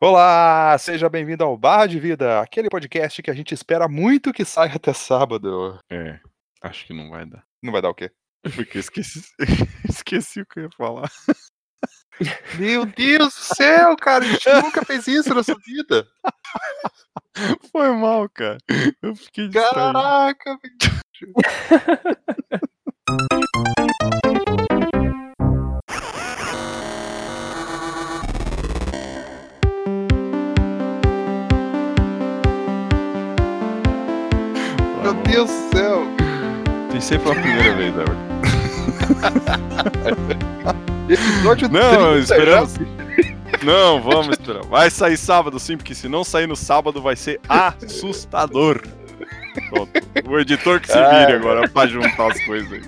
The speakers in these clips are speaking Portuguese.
Olá, seja bem-vindo ao Barra de Vida, aquele podcast que a gente espera muito que saia até sábado. É, acho que não vai dar. Não vai dar o quê? Porque eu esqueci, esqueci o que eu ia falar. Meu Deus do céu, cara, a gente nunca fez isso na sua vida. Foi mal, cara. Eu fiquei distraído. Caraca, velho. Pensei pela primeira vez, Everton. Episódio Não, 30 esperamos. Não, vamos esperar. Vai sair sábado sim, porque se não sair no sábado vai ser assustador. Pronto. O editor que se Ai, vire agora pra juntar as coisas aí.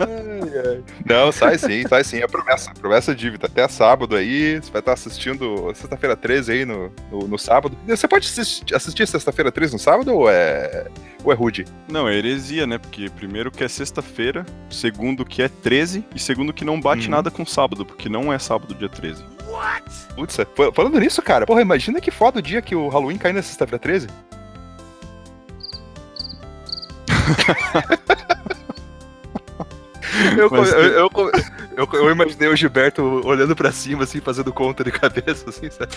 Ai, ai. Não, sai sim, sai sim. É promessa. Promessa dívida. Até sábado aí. Você vai estar assistindo sexta-feira 13 aí no, no, no sábado. Você pode assistir, assistir sexta-feira 13 no sábado ou é. Ou é rude? Não, é heresia, né? Porque primeiro que é sexta-feira, segundo que é 13 e segundo que não bate Uhum. nada com sábado, porque não é sábado dia 13. Putz, fal- falando nisso, cara, porra, imagina que foda o dia que o Halloween cai na sexta-feira 13. Eu, Mas eu, eu, eu, eu- eu imaginei o Gilberto olhando pra cima, assim, fazendo conta de cabeça, assim, sabe?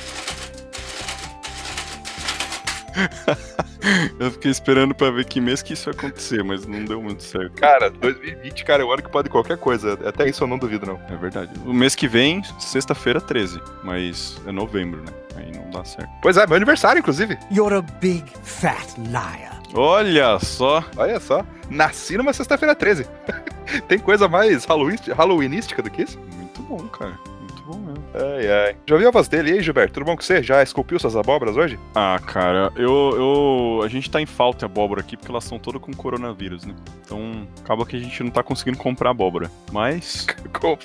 Eu fiquei esperando pra ver que mês que isso ia acontecer, mas não deu muito certo. Cara, 2020, cara, é o ano que pode qualquer coisa. Até isso eu não duvido, não. É verdade. O mês que vem, sexta-feira 13, mas é novembro, né? Aí não dá certo. Pois é, meu aniversário, inclusive. You're a big fat liar. Olha só! Olha só. Nasci numa sexta-feira 13. Tem coisa mais Halloween, halloweenística do que isso? Muito bom, cara. Muito bom mesmo. Ai, ai. Já ouviu a voz dele? E aí, Gilberto? Tudo bom com você? Já esculpiu suas abóboras hoje? Ah, cara, eu, eu. A gente tá em falta de abóbora aqui porque elas são todas com coronavírus, né? Então acaba que a gente não tá conseguindo comprar abóbora. Mas. Como?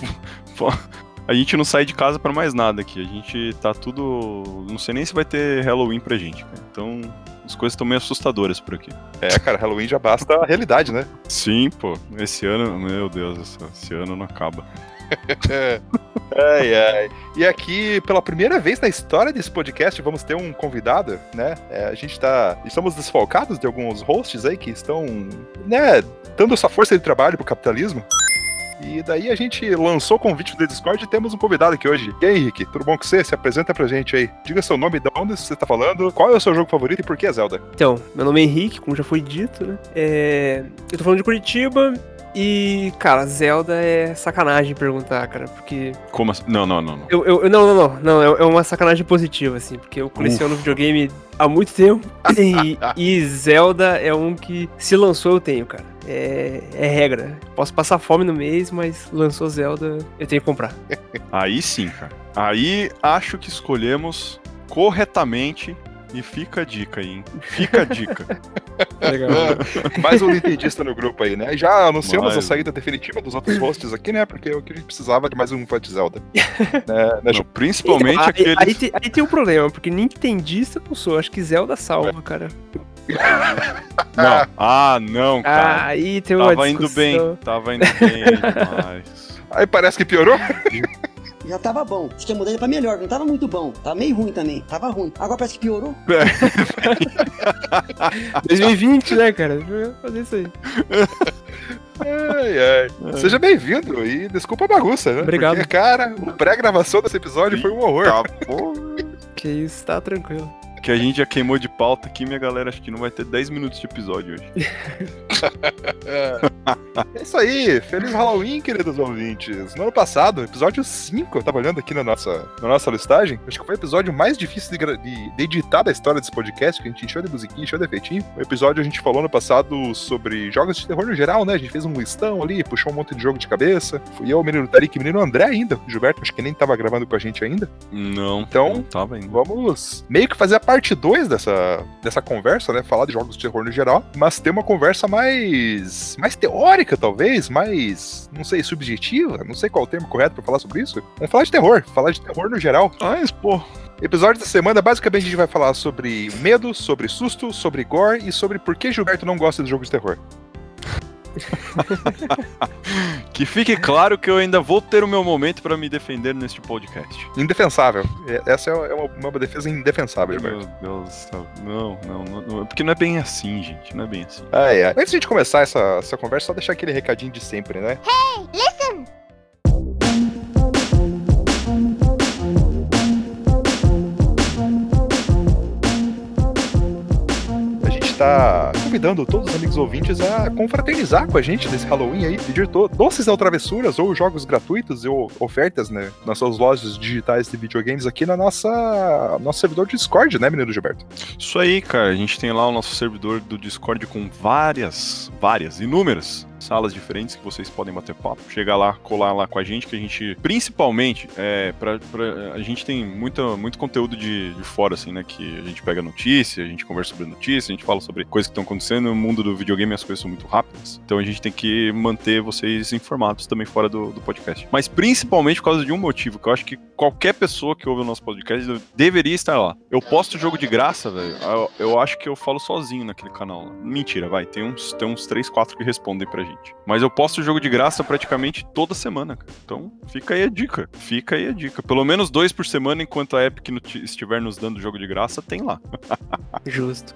A gente não sai de casa pra mais nada aqui. A gente tá tudo. Não sei nem se vai ter Halloween pra gente, cara. Então. As coisas estão meio assustadoras por aqui. É, cara, Halloween já basta a realidade, né? Sim, pô. Esse ano, meu Deus do céu, esse ano não acaba. ai, ai. E aqui, pela primeira vez na história desse podcast, vamos ter um convidado, né? É, a gente tá. Estamos desfalcados de alguns hosts aí que estão, né, dando sua força de trabalho pro capitalismo. E daí a gente lançou o convite do Discord e temos um convidado aqui hoje. E aí, Henrique, tudo bom com você? Se apresenta pra gente aí. Diga seu nome, de onde você tá falando, qual é o seu jogo favorito e por que Zelda? Então, meu nome é Henrique, como já foi dito, né? É, Eu tô falando de Curitiba e, cara, Zelda é sacanagem perguntar, cara, porque. Como assim? Não, não, não, não. Eu, eu, não, não, não, não, é é uma sacanagem positiva, assim, porque eu coleciono videogame há muito tempo e, e Zelda é um que, se lançou, eu tenho, cara. É, é regra. Posso passar fome no mês, mas lançou Zelda, eu tenho que comprar. Aí sim, cara. Aí acho que escolhemos corretamente. E fica a dica aí, hein? Fica a dica. Legal. Mais um nintendista no grupo aí, né? Já anunciamos Mais a saída definitiva dos outros hosts aqui, né? Porque eu que a gente precisava de mais um fã de Zelda. né, né, Não, principalmente Então, aí, aqueles. aí, tem, aí tem um problema, porque Nintendista eu não sou, acho que Zelda salva, cara. Não. Ah, não, cara. Aí tem uma Tava indo bem. discussão. Tava indo bem demais. Aí parece que piorou. Já tava bom. Acho que eu mudei pra melhor. Não tava muito bom. Tava meio ruim também. Tava ruim. Agora parece que piorou. 2020, né, cara? Fazer isso aí. Ai, ai. Seja bem-vindo e desculpa a bagunça, né? Obrigado. Porque, cara, o pré-gravação desse episódio foi um horror. Tá. Que isso, tá tranquilo. Que a gente já queimou de pauta aqui, minha galera. Acho que não vai ter 10 minutos de episódio hoje. É isso aí. Feliz Halloween, queridos ouvintes. No ano passado, episódio 5, eu tava olhando aqui na nossa, na nossa listagem, acho que foi o episódio mais difícil de, de- de editar da história desse podcast, que a gente encheu de musiquinha, encheu de efeitinho. O episódio a gente falou no passado sobre jogos de terror no geral, né? A gente fez um listão ali, puxou um monte de jogo de cabeça. Fui eu, o menino Tarik, o menino André ainda. O Gilberto, acho que nem tava gravando com a gente ainda. Não, Então, não tava ainda. Vamos meio que fazer a parte 2 dessa, dessa conversa, né? Falar de jogos de terror no geral, mas ter uma conversa mais mais teórica, talvez, mais, não sei, subjetiva, não sei qual é o termo correto pra falar sobre isso. Vamos falar de terror, falar de terror no geral. Ah, mas, pô, Episódio da semana, basicamente a gente vai falar sobre medo, sobre susto, sobre gore e sobre por que Gilberto não gosta de jogos de terror. Que fique claro que eu ainda vou ter o meu momento pra me defender neste podcast. Indefensável. É- Essa é uma, uma defesa indefensável, Meu Gilberto. Deus do céu. Não, não, não, não. Porque não é bem assim, gente. Não é bem assim. Ai, ai. Antes de a gente começar essa, essa conversa, só deixar aquele recadinho de sempre, né? A gente tá convidando todos os amigos ouvintes a confraternizar com a gente nesse Halloween aí, pedir doces ou travessuras ou jogos gratuitos ou ofertas, né, nas suas lojas digitais de videogames aqui na nossa nosso servidor Discord, né, menino Gilberto? Isso aí, cara. A gente tem lá o nosso servidor do Discord com várias, várias, inúmeras salas diferentes que vocês podem bater papo. Chegar lá, colar lá com a gente, que a gente, principalmente, é, pra, pra- a gente tem muita, muito conteúdo de, de fora, assim, né? Que a gente pega notícia, a gente conversa sobre notícia, a gente fala sobre coisas que estão acontecendo. No mundo do videogame as coisas são muito rápidas. Então a gente tem que manter vocês informados também fora do, do podcast. Mas principalmente por causa de um motivo, que eu acho que qualquer pessoa que ouve o nosso podcast deveria estar lá. Eu posto jogo de graça, velho. Eu, eu acho que eu falo sozinho naquele canal. Mentira, vai. Tem uns, tem uns 3, 4 que respondem pra gente. Mas eu posto jogo de graça praticamente toda semana, cara. Então fica aí a dica. Fica aí a dica. Pelo menos dois por semana, enquanto a Epic no- estiver nos dando jogo de graça, tem lá. Justo.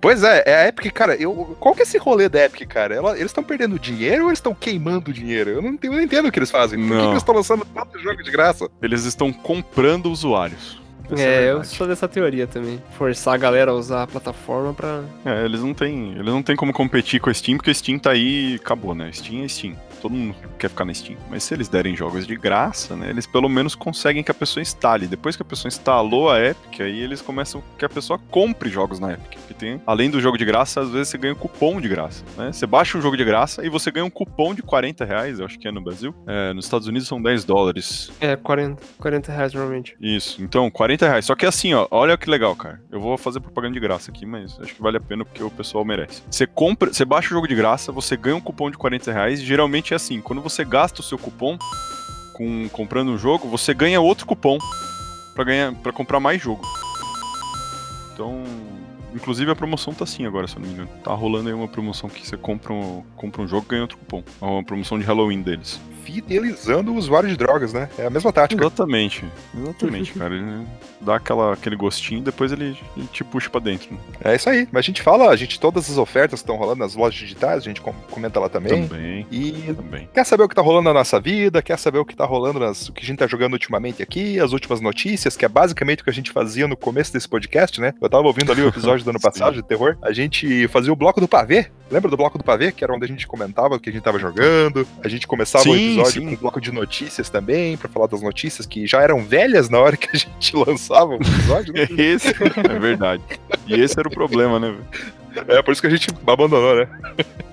Pois é, é a Epic, cara, eu, qual que é esse rolê da Epic, cara? Ela- eles estão perdendo dinheiro ou eles estão queimando dinheiro? Eu não, entendo- eu não entendo o que eles fazem. Por que, Não. que eles estão lançando tanto jogo de graça? Eles estão comprando usuários. A É, eu sou dessa teoria também. Forçar a galera a usar a plataforma pra. É, eles não têm, eles não têm como competir com a Steam, porque a Steam tá aí e acabou, né? Steam é Steam. Todo mundo quer ficar na Steam. Mas se eles derem jogos de graça, né? Eles pelo menos conseguem que a pessoa instale. Depois que a pessoa instalou a Epic, aí eles começam que a pessoa compre jogos na Epic. Porque tem, além do jogo de graça, às vezes você ganha um cupom de graça, né? Você baixa um jogo de graça e você ganha um cupom de 40 reais, eu acho que é no Brasil. É, nos Estados Unidos são 10 dólares. É, 40, 40 reais normalmente. Isso, então, 40 reais. Só que assim, ó, olha que legal, cara. Eu vou fazer propaganda de graça aqui, mas acho que vale a pena porque o pessoal merece. Você compra, você baixa o jogo de graça, você ganha um cupom de 40 reais. E é assim, quando você gasta o seu cupom com comprando um jogo, você ganha outro cupom pra ganhar para comprar mais jogo. Então, inclusive a promoção tá assim agora, se eu não me engano. Tá rolando aí uma promoção que você compra um, compra um jogo e ganha outro cupom. É uma promoção de Halloween deles. Fidelizando o usuário de drogas, né? É a mesma tática. Exatamente, exatamente, cara. Ele dá aquela, aquele gostinho e depois ele, ele te puxa pra dentro. né? É isso aí. Mas a gente fala, a gente, todas as ofertas que estão rolando nas lojas digitais, a gente com- comenta lá também. Também, E também. quer saber o que tá rolando na nossa vida, quer saber o que tá rolando, nas, o que a gente tá jogando ultimamente aqui, as últimas notícias, que é basicamente o que a gente fazia no começo desse podcast, né? Eu tava ouvindo ali o episódio do ano passado de terror. A gente fazia o bloco do pavê. Lembra do bloco do pavê? Que era onde a gente comentava o que a gente tava jogando. A gente começava o Sim, episódio sim. com um bloco de notícias também, pra falar das notícias que já eram velhas na hora que a gente lançava o episódio, né? Esse é verdade. E esse era o problema, né? É, por isso que a gente abandonou, né?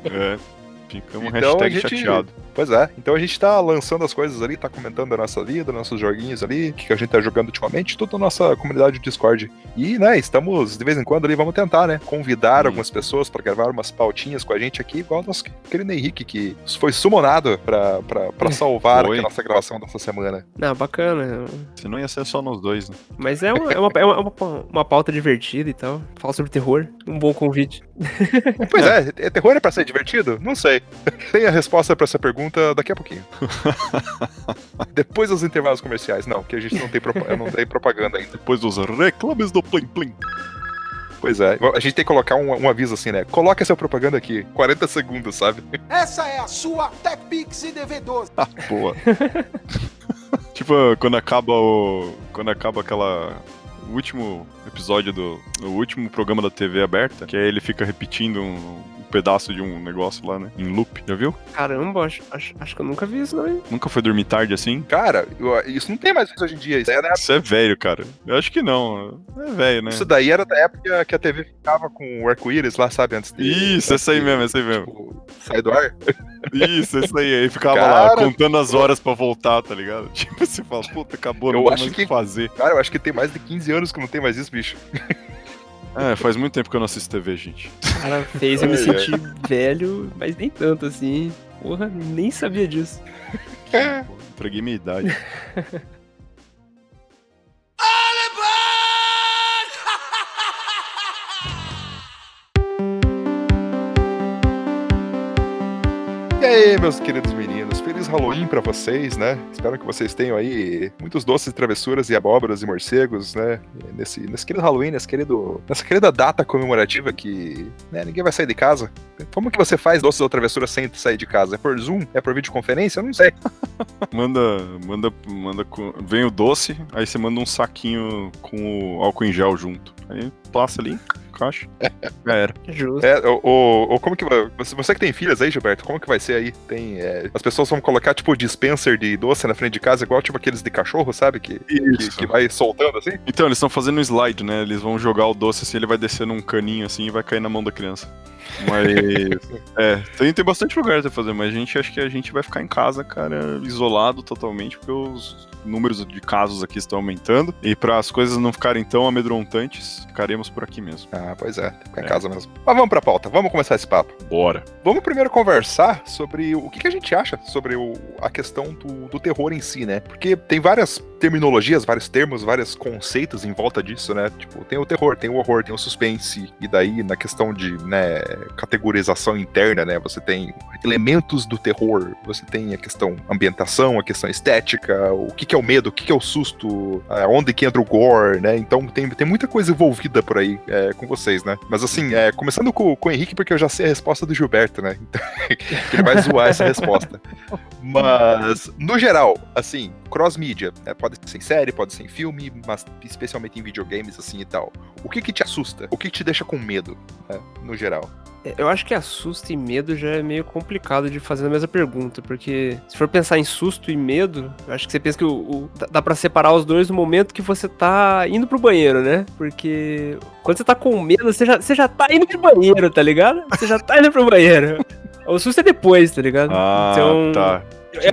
É. Fica um Então, hashtag a gente- chateado. Pois é. Então a gente tá lançando as coisas ali, tá comentando a nossa vida, nossos joguinhos ali, o que a gente tá jogando ultimamente, tudo na nossa comunidade do Discord. E, né, estamos de vez em quando ali, vamos tentar, né, convidar Hum. algumas pessoas pra gravar umas pautinhas com a gente aqui, igual o nosso querido Henrique, que foi sumonado pra, pra, pra salvar a nossa gravação dessa semana. Não, bacana. Senão ia ser só nós dois, né? Mas é uma, é uma, é uma, uma pauta divertida e tal. Fala sobre terror. Um bom convite. Pois é, é terror é pra ser divertido? Não sei. Tem a resposta pra essa pergunta daqui a pouquinho. Depois dos intervalos comerciais. Não, que a gente não tem, não dei propaganda ainda. Depois dos reclames do Plim Plim. Pois é, a gente tem que colocar um, um aviso assim, né? Coloca essa propaganda aqui, 40 segundos, sabe? Essa é a sua TechPix IDV12. Boa. tipo, quando acaba o. Quando acaba aquela. O último episódio do. O último programa da TV aberta, que aí ele fica repetindo um pedaço de um negócio lá, né? Em loop. Já viu? Caramba, acho, acho, acho que eu nunca vi isso, não, hein? Nunca foi dormir tarde assim? Cara, eu- isso não tem mais isso hoje em dia. Isso, aí é época- Isso é velho, cara. Eu acho que não. É velho, né? isso daí era da época que a TV ficava com o arco-íris lá, sabe? Antes de. Isso, essa aí mesmo, essa aí mesmo. Tipo, sair do ar. Isso, isso aí. Aí ficava lá Cara, contando as horas pra voltar, tá ligado? Tipo, você fala, puta, acabou, não Eu tem acho mais o que- que fazer. Cara, eu acho que tem mais de 15 anos que não tem mais isso, bicho. É, faz muito tempo que eu não assisto TV, gente. O cara fez eu me Ai, sentir velho, mas nem tanto assim. Porra, nem sabia disso. Entreguei minha idade. meus queridos meninos, feliz Halloween pra vocês, né? Espero que vocês tenham aí muitos doces, travessuras e abóboras e morcegos, né? Nesse, nesse querido Halloween, nesse querido, nessa querida data comemorativa que né, ninguém vai sair de casa. Como que você faz doces ou travessuras sem sair de casa? É por Zoom? É por videoconferência? Eu não sei. Manda, manda, manda. Vem o doce, aí você manda um saquinho com o álcool em gel junto. Aí passa ali, caixa. Já era. Justo. É, ou, como que vai. Você, você que tem filhas aí, Gilberto, como que vai ser aí? Tem. é, as pessoas vão colocar, tipo, dispenser de doce na frente de casa, igual tipo aqueles de cachorro, sabe? Que, que, Isso. que vai soltando assim? Então, eles estão fazendo um slide, né? Eles vão jogar o doce assim, ele vai descer num caninho assim e vai cair na mão da criança. Mas. é, tem, tem bastante lugar pra fazer, mas a gente acha que a gente vai ficar em casa, cara, isolado totalmente, porque os números de casos aqui estão aumentando. E para as coisas não ficarem tão amedrontantes, ficaremos por aqui mesmo. Ah, pois é, tem que ficar em É. casa mesmo. Mas vamos pra pauta, vamos começar esse papo. Bora. Vamos primeiro conversar sobre o que, que a gente acha sobre o- a questão do, do terror em si, né? Porque tem várias terminologias, vários termos, vários conceitos em volta disso, né? Tipo, tem o terror, tem o horror, tem o suspense, e daí na questão de, né, categorização interna, né? Você tem elementos do terror, você tem a questão ambientação, a questão estética, o que, que é o medo, o que, que é o susto, é, onde que entra o gore, né? Então tem, tem muita coisa envolvida por aí é, com vocês, né? Mas assim, é, começando com, com o Henrique, porque eu já sei a resposta do Gilberto, né? Então, ele vai zoar essa resposta. Mas, no geral, assim, cross-mídia, né? pode ser em série, pode ser em filme, mas especialmente em videogames, assim e tal. O que que te assusta? O que que te deixa com medo, né? No geral? É, Eu acho que assusto e medo já é meio complicado de fazer a mesma pergunta, porque se for pensar em susto e medo, eu acho que você pensa que o, o- dá- pra separar os dois no momento que você tá indo pro banheiro, né? Porque quando você tá com medo, você já, você já tá indo pro banheiro, tá ligado? Você já tá indo pro banheiro. O susto é depois, tá ligado? Ah, Então- tá.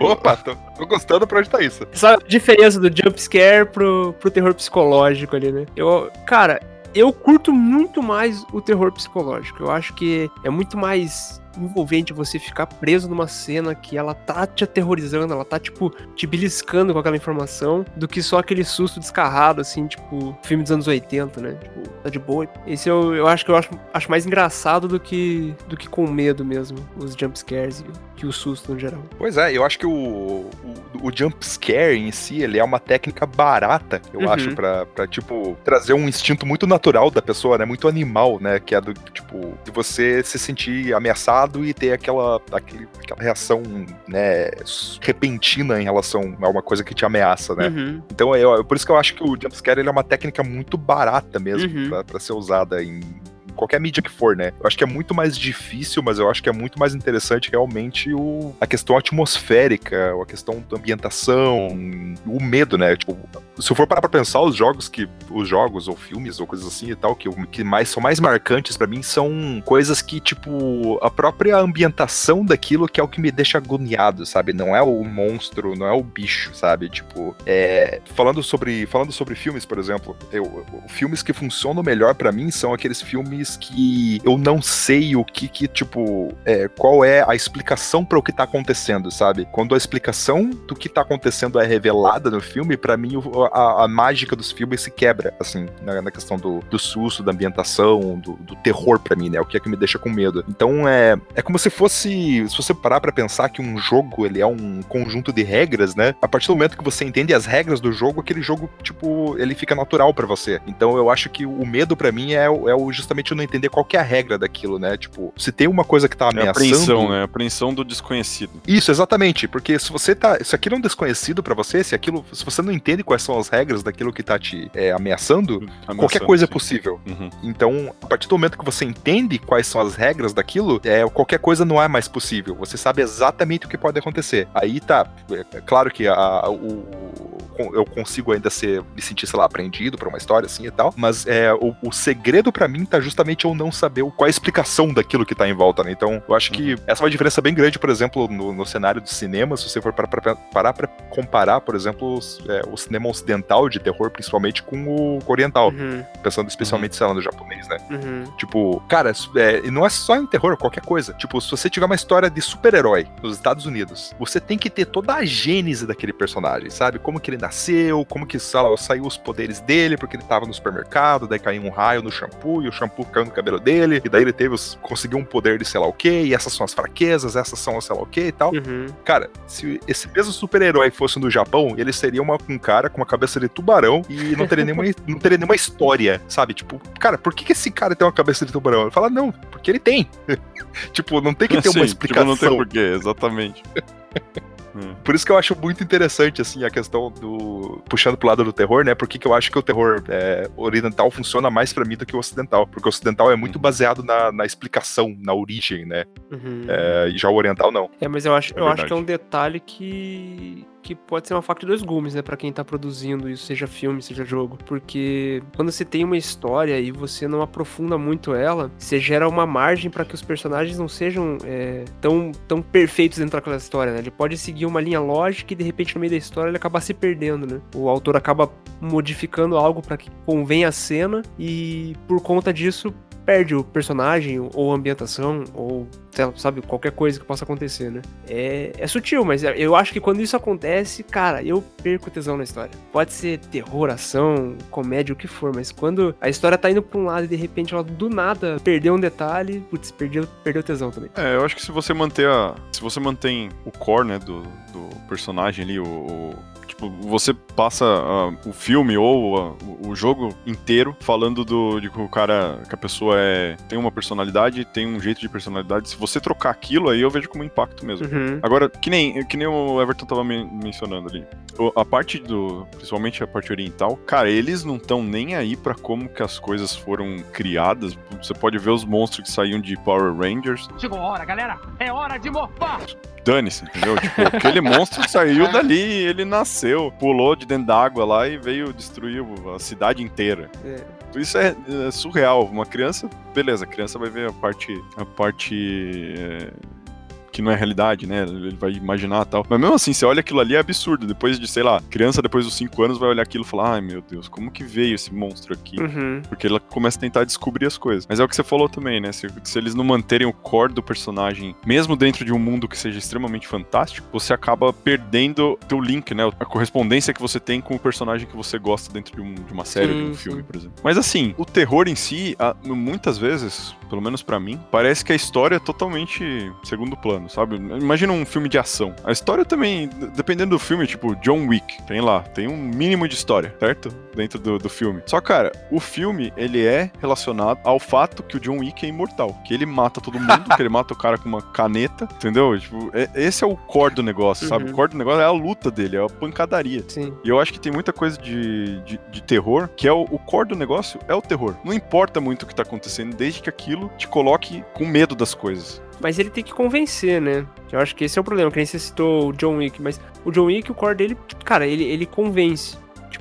Opa, tô, tô gostando pra onde tá isso. Essa é diferença do jump scare pro, pro terror psicológico ali, né? Eu, cara, eu curto muito mais o terror psicológico. Eu acho que é muito mais envolvente você ficar preso numa cena que ela tá te aterrorizando, ela tá, tipo, te beliscando com aquela informação, do que só aquele susto descarrado, assim, tipo, filme dos anos 80, né? Tipo, tá de boa. Esse eu, eu acho que eu acho, acho mais engraçado do que, do que com medo mesmo, os jump scares e, que o susto no geral. Pois é, eu acho que o, o, o jump scare em si, ele é uma técnica barata, eu Uhum. acho, pra, pra, tipo, trazer um instinto muito natural da pessoa, né? Muito animal, né? Que é do, tipo, de você se sentir ameaçado e ter aquela, aquele, aquela reação, né, repentina em relação a uma coisa que te ameaça, né? Uhum. Então, eu, por isso que eu acho que o jumpscare ele é uma técnica muito barata mesmo Uhum. pra, pra ser usada em qualquer mídia que for, né? Eu acho que é muito mais difícil, mas eu acho que é muito mais interessante realmente o, a questão atmosférica, a questão da ambientação, o medo, né? Tipo, se eu for parar pra pensar, os jogos que. Os jogos ou filmes ou coisas assim e tal, que, que mais são mais marcantes pra mim são coisas que, tipo, a própria ambientação daquilo que é o que me deixa agoniado, sabe? Não é o monstro, não é o bicho, sabe? Tipo, é, falando sobre falando sobre filmes, por exemplo, eu, filmes que funcionam melhor pra mim são aqueles filmes que eu não sei o que que tipo é, qual é a explicação pra o que tá acontecendo, sabe? Quando a explicação do que tá acontecendo é revelada no filme, pra mim a, a mágica dos filmes se quebra, assim, na, na questão do, do susto, da ambientação, do, do terror pra mim, né? O que é que me deixa com medo. Então é é como se fosse, se você parar pra pensar que um jogo ele é um conjunto de regras, né? A partir do momento que você entende as regras do jogo, aquele jogo, tipo, ele fica natural pra você. Então eu acho que o medo pra mim é, é o justamente não entender qual que é a regra daquilo, né? Tipo, se tem uma coisa que tá É a ameaçando. apreensão, né? A apreensão do desconhecido. Isso, exatamente. Porque se você tá. Se aquilo é um desconhecido pra você, se aquilo. Se você não entende quais são as regras daquilo que tá te é, ameaçando, qualquer Ameaçando, coisa é sim. possível. Uhum. Então, a partir do momento que você entende quais são as regras daquilo, é, qualquer coisa não é mais possível. Você sabe exatamente o que pode acontecer. Aí tá. É, é claro que a, o, eu consigo ainda ser me sentir, sei lá, apreendido por uma história assim e tal. Mas é, o, o segredo pra mim tá justamente eu não saber qual é a explicação daquilo que tá em volta, né? Então, eu acho que essa é uma diferença bem grande, por exemplo, no, no cenário do cinema, se você for parar pra, parar pra comparar, por exemplo, os- é, o cinema ocidental de terror, principalmente com o oriental, Uhum, pensando especialmente, sei lá, no japonês, né? uhum. Tipo, cara, é, e não é só em terror, qualquer coisa. Tipo, se você tiver uma história de super-herói nos Estados Unidos, você tem que ter toda a gênese daquele personagem, sabe? Como que ele nasceu, como que sei lá, saiu os poderes dele, porque ele tava no supermercado, daí caiu um raio no shampoo e o shampoo caiu no cabelo dele, e daí ele teve os, conseguiu um poder de sei lá o que, e essas são as fraquezas, essas são sei lá o que e tal. Uhum. Cara, se esse mesmo super-herói fosse no Japão, ele seria uma, um cara com uma cabeça de tubarão e não teria nenhuma, não teria nenhuma história, sabe? Tipo, cara, por que, que esse cara tem uma cabeça de tubarão? Ele fala, não, porque ele tem. tipo, não tem que ter Sim, uma tipo, explicação. não tem porquê, exatamente. Por isso que eu acho muito interessante, assim, a questão do. Puxando pro lado do terror, né? Porque que eu acho que o terror é, oriental funciona mais pra mim do que o ocidental. Porque o ocidental é muito Uhum. baseado na, na explicação, na origem, né? Uhum. É, e já o oriental não. É, mas eu acho, É eu acho que é um detalhe que que pode ser uma faca de dois gumes, né, Pra quem tá produzindo isso, seja filme, seja jogo, porque quando você tem uma história e você não aprofunda muito ela, você gera uma margem pra que os personagens não sejam é, tão, tão perfeitos dentro daquela história, né? Ele pode seguir uma linha lógica e de repente no meio da história ele acaba se perdendo, né? O autor acaba modificando algo pra que convenha a cena e por conta disso perde o personagem ou a ambientação ou sabe qualquer coisa que possa acontecer, né? É, é sutil, mas eu acho que quando isso acontece, cara, eu perco tesão na história. Pode ser terror, ação, comédia, o que for, mas quando a história tá indo pra um lado e de repente ela do nada perdeu um detalhe, putz, perdeu, perdeu tesão também. É, eu acho que se você manter a. Se você mantém o core, né, do, do personagem ali, o. o- tipo, você passa ah, o filme ou ah, o- jogo inteiro falando do, de que o cara, que a pessoa é, tem uma personalidade, tem um jeito de personalidade. Se você trocar aquilo, aí eu vejo como impacto mesmo. Uhum. Agora, que nem, que nem o Everton tava men- mencionando ali. O- A parte do. Principalmente a parte oriental, cara, eles não estão nem aí pra como que as coisas foram criadas. Você pode ver os monstros que saíam de Power Rangers. Chegou a hora, galera. É hora de morfar. Dane-se, entendeu? Tipo, aquele monstro saiu dali, ele nasceu, pulou de dentro d'água lá e veio destruir a cidade inteira. É. Isso é, é surreal. Uma criança, beleza, a criança vai ver a parte. A parte. é, que não é realidade, né? Ele vai imaginar e tal. Mas mesmo assim, você olha aquilo ali é absurdo. Depois de, sei lá, criança depois dos 5 anos vai olhar aquilo e falar: ai meu Deus, como que veio esse monstro aqui? Uhum. Porque ela começa a tentar descobrir as coisas. Mas é o que você falou também, né? Se, se eles não manterem o core do personagem, mesmo dentro de um mundo que seja extremamente fantástico, você acaba perdendo teu link, né? A correspondência que você tem com o personagem que você gosta dentro de, um- de uma série, de um Sim, filme, sim. por exemplo. Mas assim, o terror em si, muitas vezes, pelo menos pra mim, parece que a história é totalmente segundo plano, sabe? Imagina um filme de ação. A história também, dependendo do filme, tipo John Wick, tem lá, tem um mínimo de história, certo? Dentro do, do filme. Só, cara, o filme, ele é relacionado ao fato que o John Wick é imortal. Que ele mata todo mundo, que ele mata o cara com uma caneta, entendeu? Tipo, é- esse é o core do negócio, sabe? Uhum. O core do negócio é a luta dele, é a pancadaria. Sim. E eu acho que tem muita coisa de, de, de terror, que é o, o core do negócio, é o terror. Não importa muito o que tá acontecendo, desde que aquilo te coloque com medo das coisas. Mas ele tem que convencer, né? Eu acho que esse é o problema, que nem você citou o John Wick, mas o John Wick, o core dele, cara, ele, ele convence.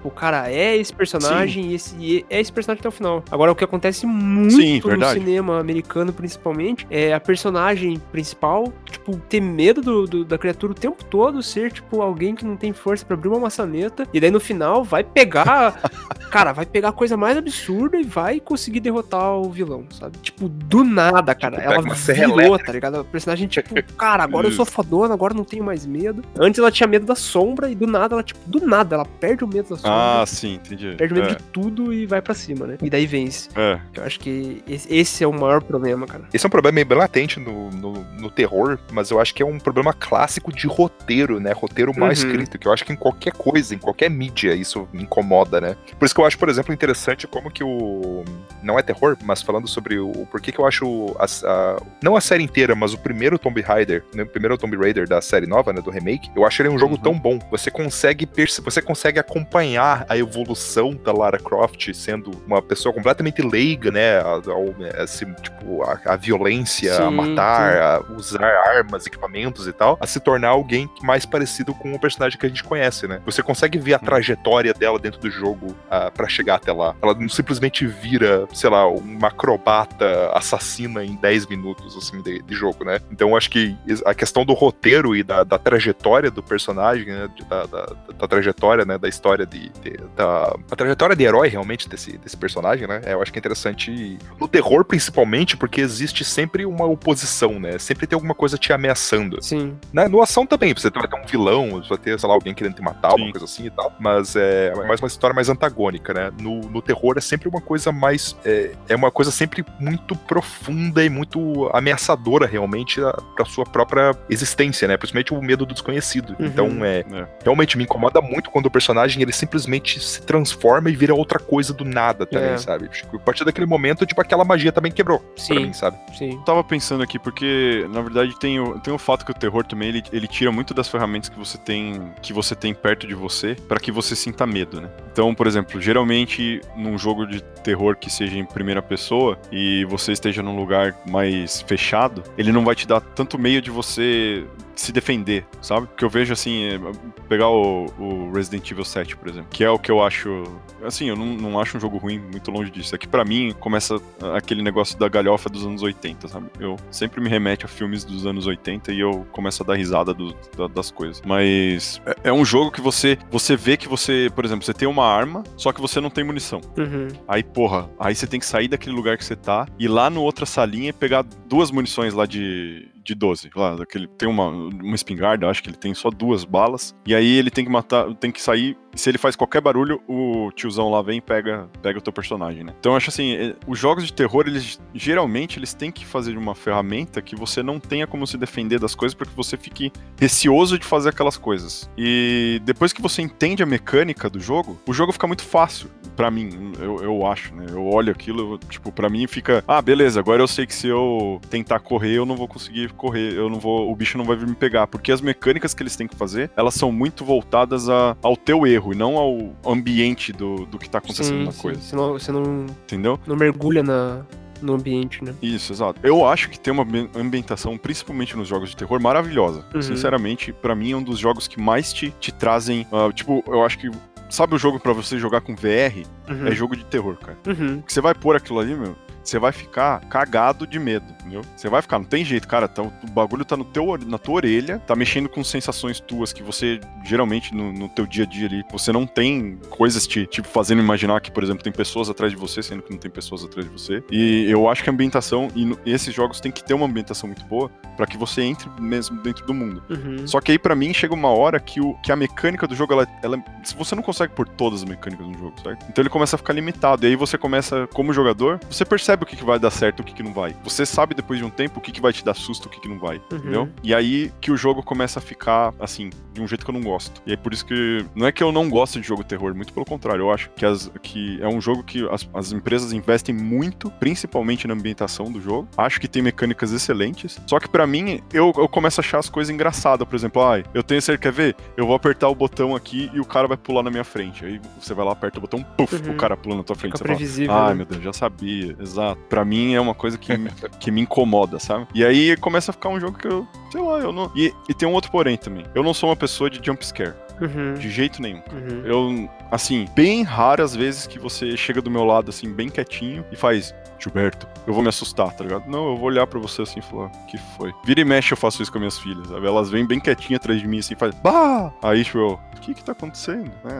Tipo, o cara é esse personagem e, esse, e é esse personagem até o final. Agora, o que acontece muito Sim, no verdade. cinema americano, principalmente, é a personagem principal, tipo, ter medo do, do- da criatura o tempo todo, ser, tipo, alguém que não tem força pra abrir uma maçaneta, e daí no final vai pegar. cara, vai pegar a coisa mais absurda e vai conseguir derrotar o vilão, sabe? Tipo, do nada, cara. pega ela virou, elétrica. tá ligado? O personagem, tipo, cara, agora eu sou fodona, agora não tenho mais medo. Antes ela tinha medo da sombra e do nada ela, tipo, do nada ela perde o medo da sombra. Ah, sim, entendi. Perde o medo é, de tudo e vai pra cima, né? E daí vence. é. Eu acho que esse, é o maior problema, cara. Esse é um problema meio bem latente no, no, no terror, mas eu acho que é um problema clássico de roteiro, né? Roteiro mal Uhum. escrito, que eu acho que em qualquer coisa, em qualquer mídia, isso incomoda, né? Por isso que eu acho, por exemplo, interessante como que o. Não é terror, mas falando sobre o porquê que eu acho. a- a- não a série inteira, mas o primeiro Tomb Raider, né? o primeiro Tomb Raider da série nova, né? Do remake, eu acho ele um jogo Uhum. tão bom. Você consegue perce- você consegue acompanhar a evolução da Lara Croft sendo uma pessoa completamente leiga, né? a- ao- esse, tipo, a, a violência, a Sim, matar, a usar armas, equipamentos e tal, a se tornar alguém mais parecido com o personagem que a gente conhece, né? Você consegue ver a trajetória dela dentro do jogo ah, pra chegar até lá. Ela não simplesmente vira, sei lá, uma acrobata assassina em 10 minutos, assim, de, de jogo, né? Então acho que a questão do roteiro e da, da trajetória do personagem, né? Da, da- da trajetória, né? Da história de. De- da, a trajetória de herói, realmente, desse, desse personagem, né? Eu acho que é interessante no terror, principalmente, porque existe sempre uma oposição, né? Sempre tem alguma coisa te ameaçando. Sim. Na, no ação também, você vai ter um vilão, você vai ter, sei lá, alguém querendo te matar, Sim. uma coisa assim e tal. Mas é, é mais uma história mais antagônica. né? No, no terror é sempre uma coisa mais. É, é uma coisa sempre muito profunda e muito ameaçadora, realmente, pra sua própria existência, né? Principalmente o medo do desconhecido. Uhum. Então, é, É. realmente me incomoda muito quando o personagem ele simplesmente se transforma e vira outra coisa do nada também, É. sabe? Tipo, a partir daquele momento, tipo, aquela magia também quebrou pra Sim. mim, sabe? Sim. Eu tava pensando aqui, porque, na verdade, tem o, tem o fato que o terror também, ele, ele tira muito das ferramentas que você tem que você tem perto de você pra que você sinta medo, né? Então, por exemplo, geralmente num jogo de terror que seja em primeira pessoa e você esteja num lugar mais fechado, ele não vai te dar tanto meio de você se defender, sabe? Porque eu vejo assim, é, pegar o, o Resident Evil 7, por exemplo, que é o que eu acho. Assim, eu não, não acho um jogo ruim, muito longe disso. É que pra mim começa aquele negócio da galhofa dos anos 80, sabe? Eu sempre me remete a filmes dos anos 80 e eu começo a dar risada do- da- das coisas. Mas é, é um jogo que você, você vê que você, por exemplo, você tem uma arma, só que você não tem munição. Uhum. Aí, porra, aí você tem que sair daquele lugar que você tá, ir lá no outra salinha e pegar duas munições lá de, de 12. Lá, daquele, tem uma, uma espingarda, acho que ele tem só duas balas. E aí ele tem que matar, tem que sair. Se ele faz qualquer barulho, o tiozão lá vem e pega, pega o teu personagem, né? Então eu acho assim, eh, os jogos de terror, eles geralmente eles têm que fazer uma ferramenta que você não tenha como se defender das coisas para que você fique receoso de fazer aquelas coisas. E depois que você entende a mecânica do jogo, o jogo fica muito fácil. Pra mim, eu, eu acho, né? Eu olho aquilo, tipo, pra mim fica. Ah, beleza, agora eu sei que se eu tentar correr, eu não vou conseguir correr, eu não vou. O bicho não vai vir me pegar. Porque as mecânicas que eles têm que fazer, elas são muito voltadas a- ao teu erro e não ao ambiente do, do que tá acontecendo Sim, na sim. coisa. Você não, você não, Entendeu? não mergulha na, no ambiente, né? Isso, exato. Eu acho que tem uma ambi- ambientação, principalmente nos jogos de terror, maravilhosa. Uhum. Sinceramente, pra mim é um dos jogos que mais te, te trazem. ah, tipo, eu acho que. Sabe o jogo pra você jogar com VR? Uhum. É jogo de terror, cara. Uhum. que você vai pôr aquilo ali, meu, você vai ficar cagado de medo, entendeu? Você vai ficar, não tem jeito, cara, tá- o bagulho tá no teu, na tua orelha, tá mexendo com sensações tuas que você, geralmente, no, no teu dia a dia ali, você não tem coisas te, tipo, fazendo imaginar que, por exemplo, tem pessoas atrás de você, sendo que não tem pessoas atrás de você. E eu acho que a ambientação, e no- esses jogos tem que ter uma ambientação muito boa pra que você entre mesmo dentro do mundo. Uhum. Só que aí, pra mim, chega uma hora que, o, que a mecânica do jogo, ela, ela. Você não consegue pôr todas as mecânicas no jogo, certo? Então ele começa a ficar limitado. E aí você começa, como jogador, você percebe o que, que vai dar certo e o que, que não vai. Você sabe depois de um tempo o que, que vai te dar susto e o que, que não vai. Uhum. Entendeu? E aí que o jogo começa a ficar, assim, de um jeito que eu não gosto. E é por isso que. Não é que eu não gosto de jogo terror, muito pelo contrário. Eu acho que, as, que é um jogo que as, as empresas investem muito, principalmente na ambientação do jogo. Acho que tem mecânicas excelentes. Só que pra mim, eu, eu começo a achar as coisas engraçadas. Por exemplo, ai, eu tenho certeza, quer ver? Eu vou apertar o botão aqui e o cara vai pular na minha frente. Aí você vai lá, aperta o botão, puf, Uhum. o cara pula na tua frente. Fica Você fala, previsível. Ai, né? meu Deus, já sabia. Exato. Pra mim é uma coisa que, me- que me incomoda, sabe? E aí começa a ficar um jogo que eu, sei lá, eu não. E, e tem um outro porém também. Eu não sou uma pessoa de jump scare, Uhum. de jeito nenhum. Uhum. Eu, assim, bem raras vezes que você chega do meu lado, assim, bem quietinho e faz. Gilberto, eu vou me assustar, tá ligado? Não, eu vou olhar pra você assim e falar, que foi? Vira e mexe eu faço isso com minhas filhas, sabe? Elas vêm bem quietinhas atrás de mim assim e faz, bah! Aí, tipo, eu, o que que tá acontecendo? É,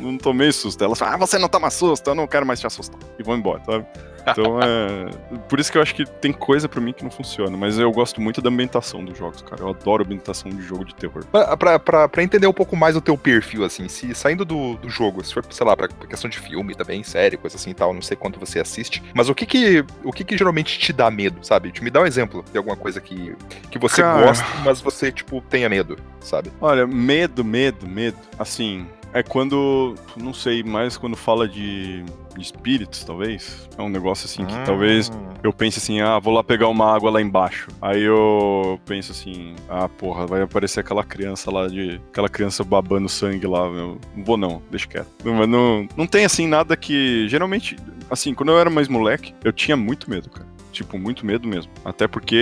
não, não tomei susto. Elas falam, ah, você não toma susto, eu não quero mais te assustar. E vão embora, sabe? Então é. Por isso que eu acho que tem coisa pra mim que não funciona. Mas eu gosto muito da ambientação dos jogos, cara. Eu adoro a ambientação de jogo de terror. Pra, pra, pra, pra entender um pouco mais o teu perfil, assim, se saindo do, do jogo, se for, sei lá, pra questão de filme também, série, coisa assim e tal, não sei quanto você assiste, mas o que que, o que que geralmente te dá medo, sabe? Te me dá um exemplo de alguma coisa que, que você Cara. gosta, mas você, tipo, tenha medo, sabe? Olha, medo, medo, medo. Assim, é quando. Não sei, mais quando fala de, de espíritos, talvez. É um negócio assim que talvez eu pense assim, ah, vou lá pegar uma água lá embaixo. Aí eu penso assim, ah, porra, vai aparecer aquela criança lá de. aquela criança babando sangue lá. Eu não vou não, deixa quieto. Não, mas não, não tem assim nada que. Geralmente, assim, quando eu era mais moleque, eu tinha muito medo, cara. Tipo, muito medo mesmo. Até porque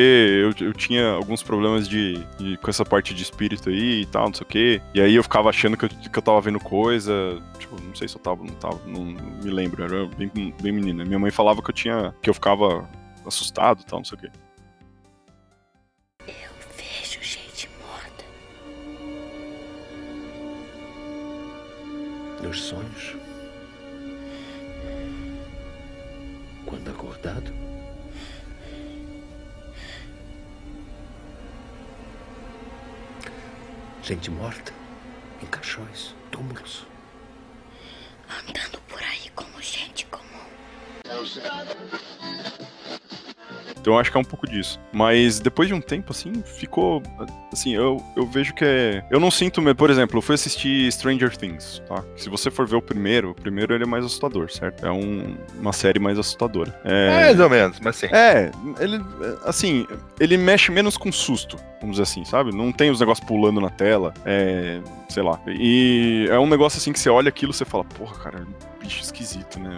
eu, eu tinha alguns problemas de, de- com essa parte de espírito aí e tal, não sei o quê. E aí eu ficava achando que eu, que eu tava vendo coisa. Tipo, não sei se eu tava, não tava, não, não me lembro. Eu era bem, bem menina. Minha mãe falava que eu tinha. que eu ficava assustado e tal, não sei o quê. Vejo gente morta. Nos sonhos? Quando acordado? Gente morta em caixões, túmulos. Andando por aí como gente comum. Então eu acho que é um pouco disso. Mas depois de um tempo, assim, ficou. Assim, eu, eu vejo que é. Eu não sinto. Por exemplo, eu fui assistir Stranger Things, tá? Se você for ver o primeiro, o primeiro ele é mais assustador, certo? É um- uma série mais assustadora. É. Mais ou menos, mas sim. É, ele, assim, ele mexe menos com susto, vamos dizer assim, sabe? Não tem os negócios pulando na tela, é, sei lá. E é um negócio assim que você olha aquilo e você fala, porra, cara, bicho esquisito, né?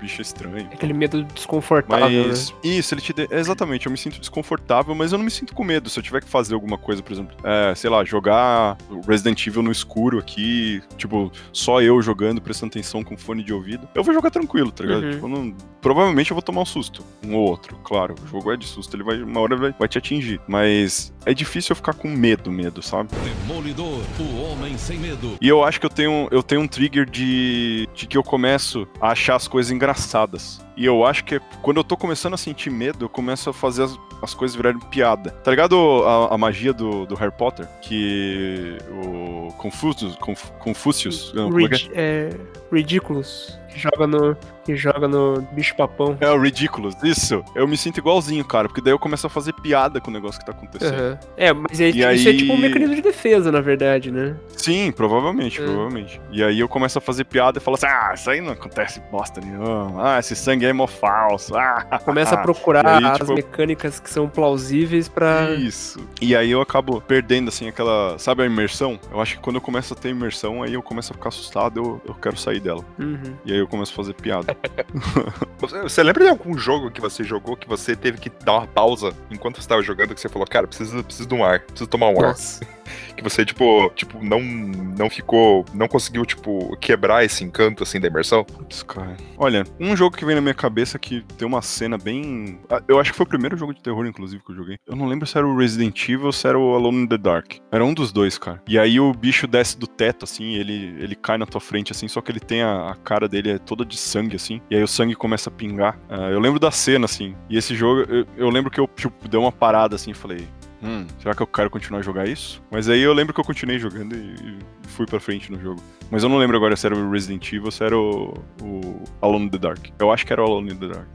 Bicho estranho. Aquele medo desconfortável, Mas né? isso, ele te dê- exatamente, eu me sinto desconfortável, mas eu não me sinto com medo. Se eu tiver que fazer alguma coisa, por exemplo, é, sei lá, jogar Resident Evil no escuro aqui, tipo, só eu jogando, prestando atenção com fone de ouvido, eu vou jogar tranquilo, tá ligado? Uhum. Tipo, não- provavelmente eu vou tomar um susto, um ou outro, claro. O jogo é de susto, ele vai, uma hora vai, vai te atingir. Mas é difícil eu ficar com medo, medo, sabe? Demolidor, o homem sem medo. E eu acho que eu tenho, eu tenho um trigger de, de que eu começo a achar as coisas engraçadas engraçadas. E eu acho que é quando eu tô começando a sentir medo, eu começo a fazer as, as coisas virarem piada. Tá ligado a, a magia do, do Harry Potter? Que o Confucius, Conf, Confúcius, não, é que é? Rid- é, Ridiculous, que joga no, que joga no bicho papão. É o Ridiculous, isso. Eu me sinto igualzinho, cara, porque daí eu começo a fazer piada com o negócio que tá acontecendo. Aham. É, mas é, isso é aí- tipo um mecanismo de defesa, na verdade, né? Sim, provavelmente, É. provavelmente. E aí eu começo a fazer piada e falo assim: ah, isso aí não acontece bosta nenhuma. Ah, esse sangue aí mó falso. Ah, Começa a procurar E aí, as tipo, mecânicas que são plausíveis pra. Isso. E aí eu acabo perdendo, assim, aquela. Sabe a imersão? Eu acho que quando eu começo a ter imersão, aí eu começo a ficar assustado, eu, eu quero sair dela. Uhum. E aí eu começo a fazer piada. Você, você lembra de algum jogo que você jogou que você teve que dar uma pausa enquanto você estava jogando, que você falou, cara, preciso, preciso de um ar, preciso tomar um ar. Que você, tipo, tipo, não, não ficou. Não conseguiu, tipo, quebrar esse encanto assim da imersão? Putz, cara. Olha, um jogo que vem na minha cabeça que tem uma cena bem. Ah, Eu acho que foi o primeiro jogo de terror, inclusive, que eu joguei. Eu não lembro se era o Resident Evil ou se era o Alone in the Dark. Era um dos dois, cara. E aí o bicho desce do teto, assim, ele, ele cai na tua frente, assim, só que ele tem a, a cara dele é toda de sangue, assim. E aí o sangue começa a pingar. Ah, eu lembro da cena, assim. E esse jogo, eu, eu lembro que eu, tipo, dei uma parada, assim, e falei. Hum, será que eu quero continuar a jogar isso? Mas aí eu lembro que eu continuei jogando e, e fui pra frente no jogo. Mas eu não lembro agora se era o Resident Evil ou se era o, o Alone in the Dark. Eu acho que era o Alone in the Dark.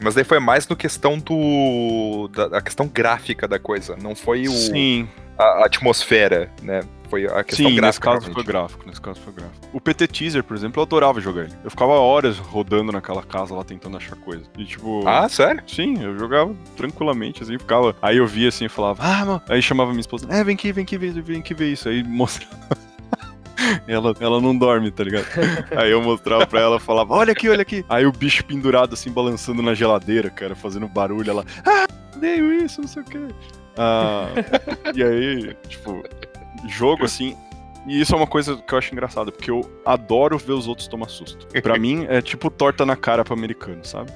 Mas daí foi mais no questão do. Da, da questão gráfica da coisa. Não foi o, Sim, a, a atmosfera, né? Foi a questão sim, nesse gráfica. caso realmente. foi gráfico, nesse caso foi gráfico. O PT Teaser, por exemplo, eu adorava jogar ele. Eu ficava horas rodando naquela casa lá tentando achar coisa. E tipo. Ah, sério? Sim, eu jogava tranquilamente, assim, ficava. Aí eu via assim e falava, ah, mano. Aí chamava minha esposa, é, vem aqui, vem aqui, vem, vem aqui ver isso. Aí mostrava. Ela, ela não dorme, tá ligado? Aí eu mostrava pra ela, falava, olha aqui, olha aqui. Aí o bicho pendurado, assim, balançando na geladeira, cara, fazendo barulho, ela, ah, odeio isso, não sei o quê. Ah, e aí, tipo, jogo assim. E isso é uma coisa que eu acho engraçada, porque eu adoro ver os outros tomar susto. Pra mim, é tipo torta na cara pro americano, sabe?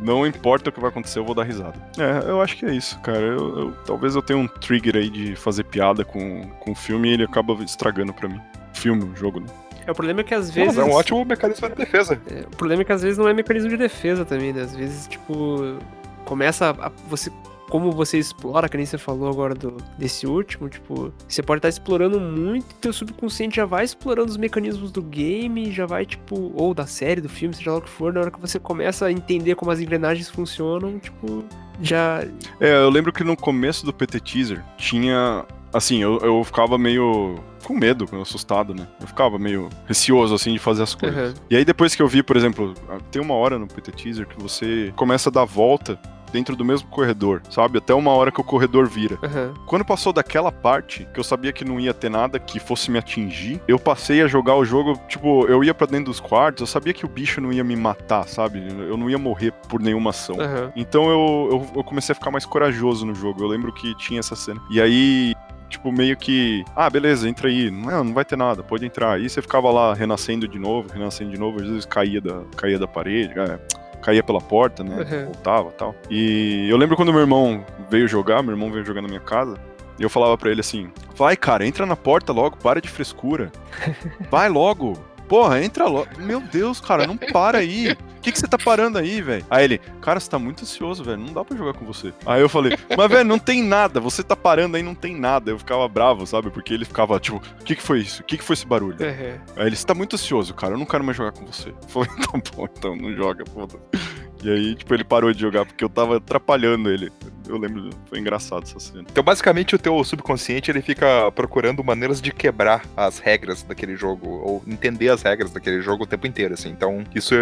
Não importa o que vai acontecer, eu vou dar risada. É, eu acho que é isso, cara. Eu, eu- talvez eu tenha um trigger aí de fazer piada com, o filme e ele acaba estragando pra mim. Filme, jogo, né? É, o problema é que às Mas vezes. é um ótimo mecanismo de defesa. É, o problema é que às vezes não é mecanismo de defesa também, né? Às vezes, tipo, começa a, a- você. Como você explora, que nem você falou agora do, desse último, tipo, você pode estar explorando muito e teu subconsciente já vai explorando os mecanismos do game, já vai, tipo, ou da série, do filme, seja lá o que for, na hora que você começa a entender como as engrenagens funcionam, tipo, já. É, eu lembro que no começo do PT Teaser tinha. Assim, eu, eu ficava meio com medo, assustado, né? Eu ficava meio receoso, assim, de fazer as coisas. Aham. E aí depois que eu vi, por exemplo, tem uma hora no PT Teaser que você começa a dar volta dentro do mesmo corredor, sabe? Até uma hora que o corredor vira. Aham. Quando passou daquela parte, que eu sabia que não ia ter nada que fosse me atingir, eu passei a jogar o jogo, tipo, eu ia pra dentro dos quartos, eu sabia que o bicho não ia me matar, sabe? Eu não ia morrer por nenhuma ação. Aham. Então eu, eu, eu comecei a ficar mais corajoso no jogo. Eu lembro que tinha essa cena. E aí, tipo, meio que. Ah, beleza, entra aí. Não, não vai ter nada, pode entrar. Aí você ficava lá renascendo de novo, renascendo de novo, às vezes caía da, caía da parede, é, caía pela porta, né? Uhum. Voltava e tal. E eu lembro quando meu irmão veio jogar, meu irmão veio jogar na minha casa. E eu falava pra ele assim: vai, cara, entra na porta logo, para de frescura. Vai logo. Porra, entra logo. Meu Deus, cara, não para aí. O que, que você tá parando aí, velho? Aí ele, cara, você tá muito ansioso, velho. Não dá pra jogar com você. Aí eu falei, mas, velho, não tem nada. Você tá parando aí, não tem nada. Eu ficava bravo, sabe? Porque ele ficava, tipo, o que, que foi isso? O que, que foi esse barulho? Aham. Aí ele, você tá muito ansioso, cara. Eu não quero mais jogar com você. Eu falei, tá bom, então não joga, foda E aí, tipo, ele parou de jogar porque eu tava atrapalhando ele. Eu lembro, foi engraçado essa cena. Então, basicamente, o teu subconsciente ele fica procurando maneiras de quebrar as regras daquele jogo, ou entender as regras daquele jogo o tempo inteiro, assim. Então, isso,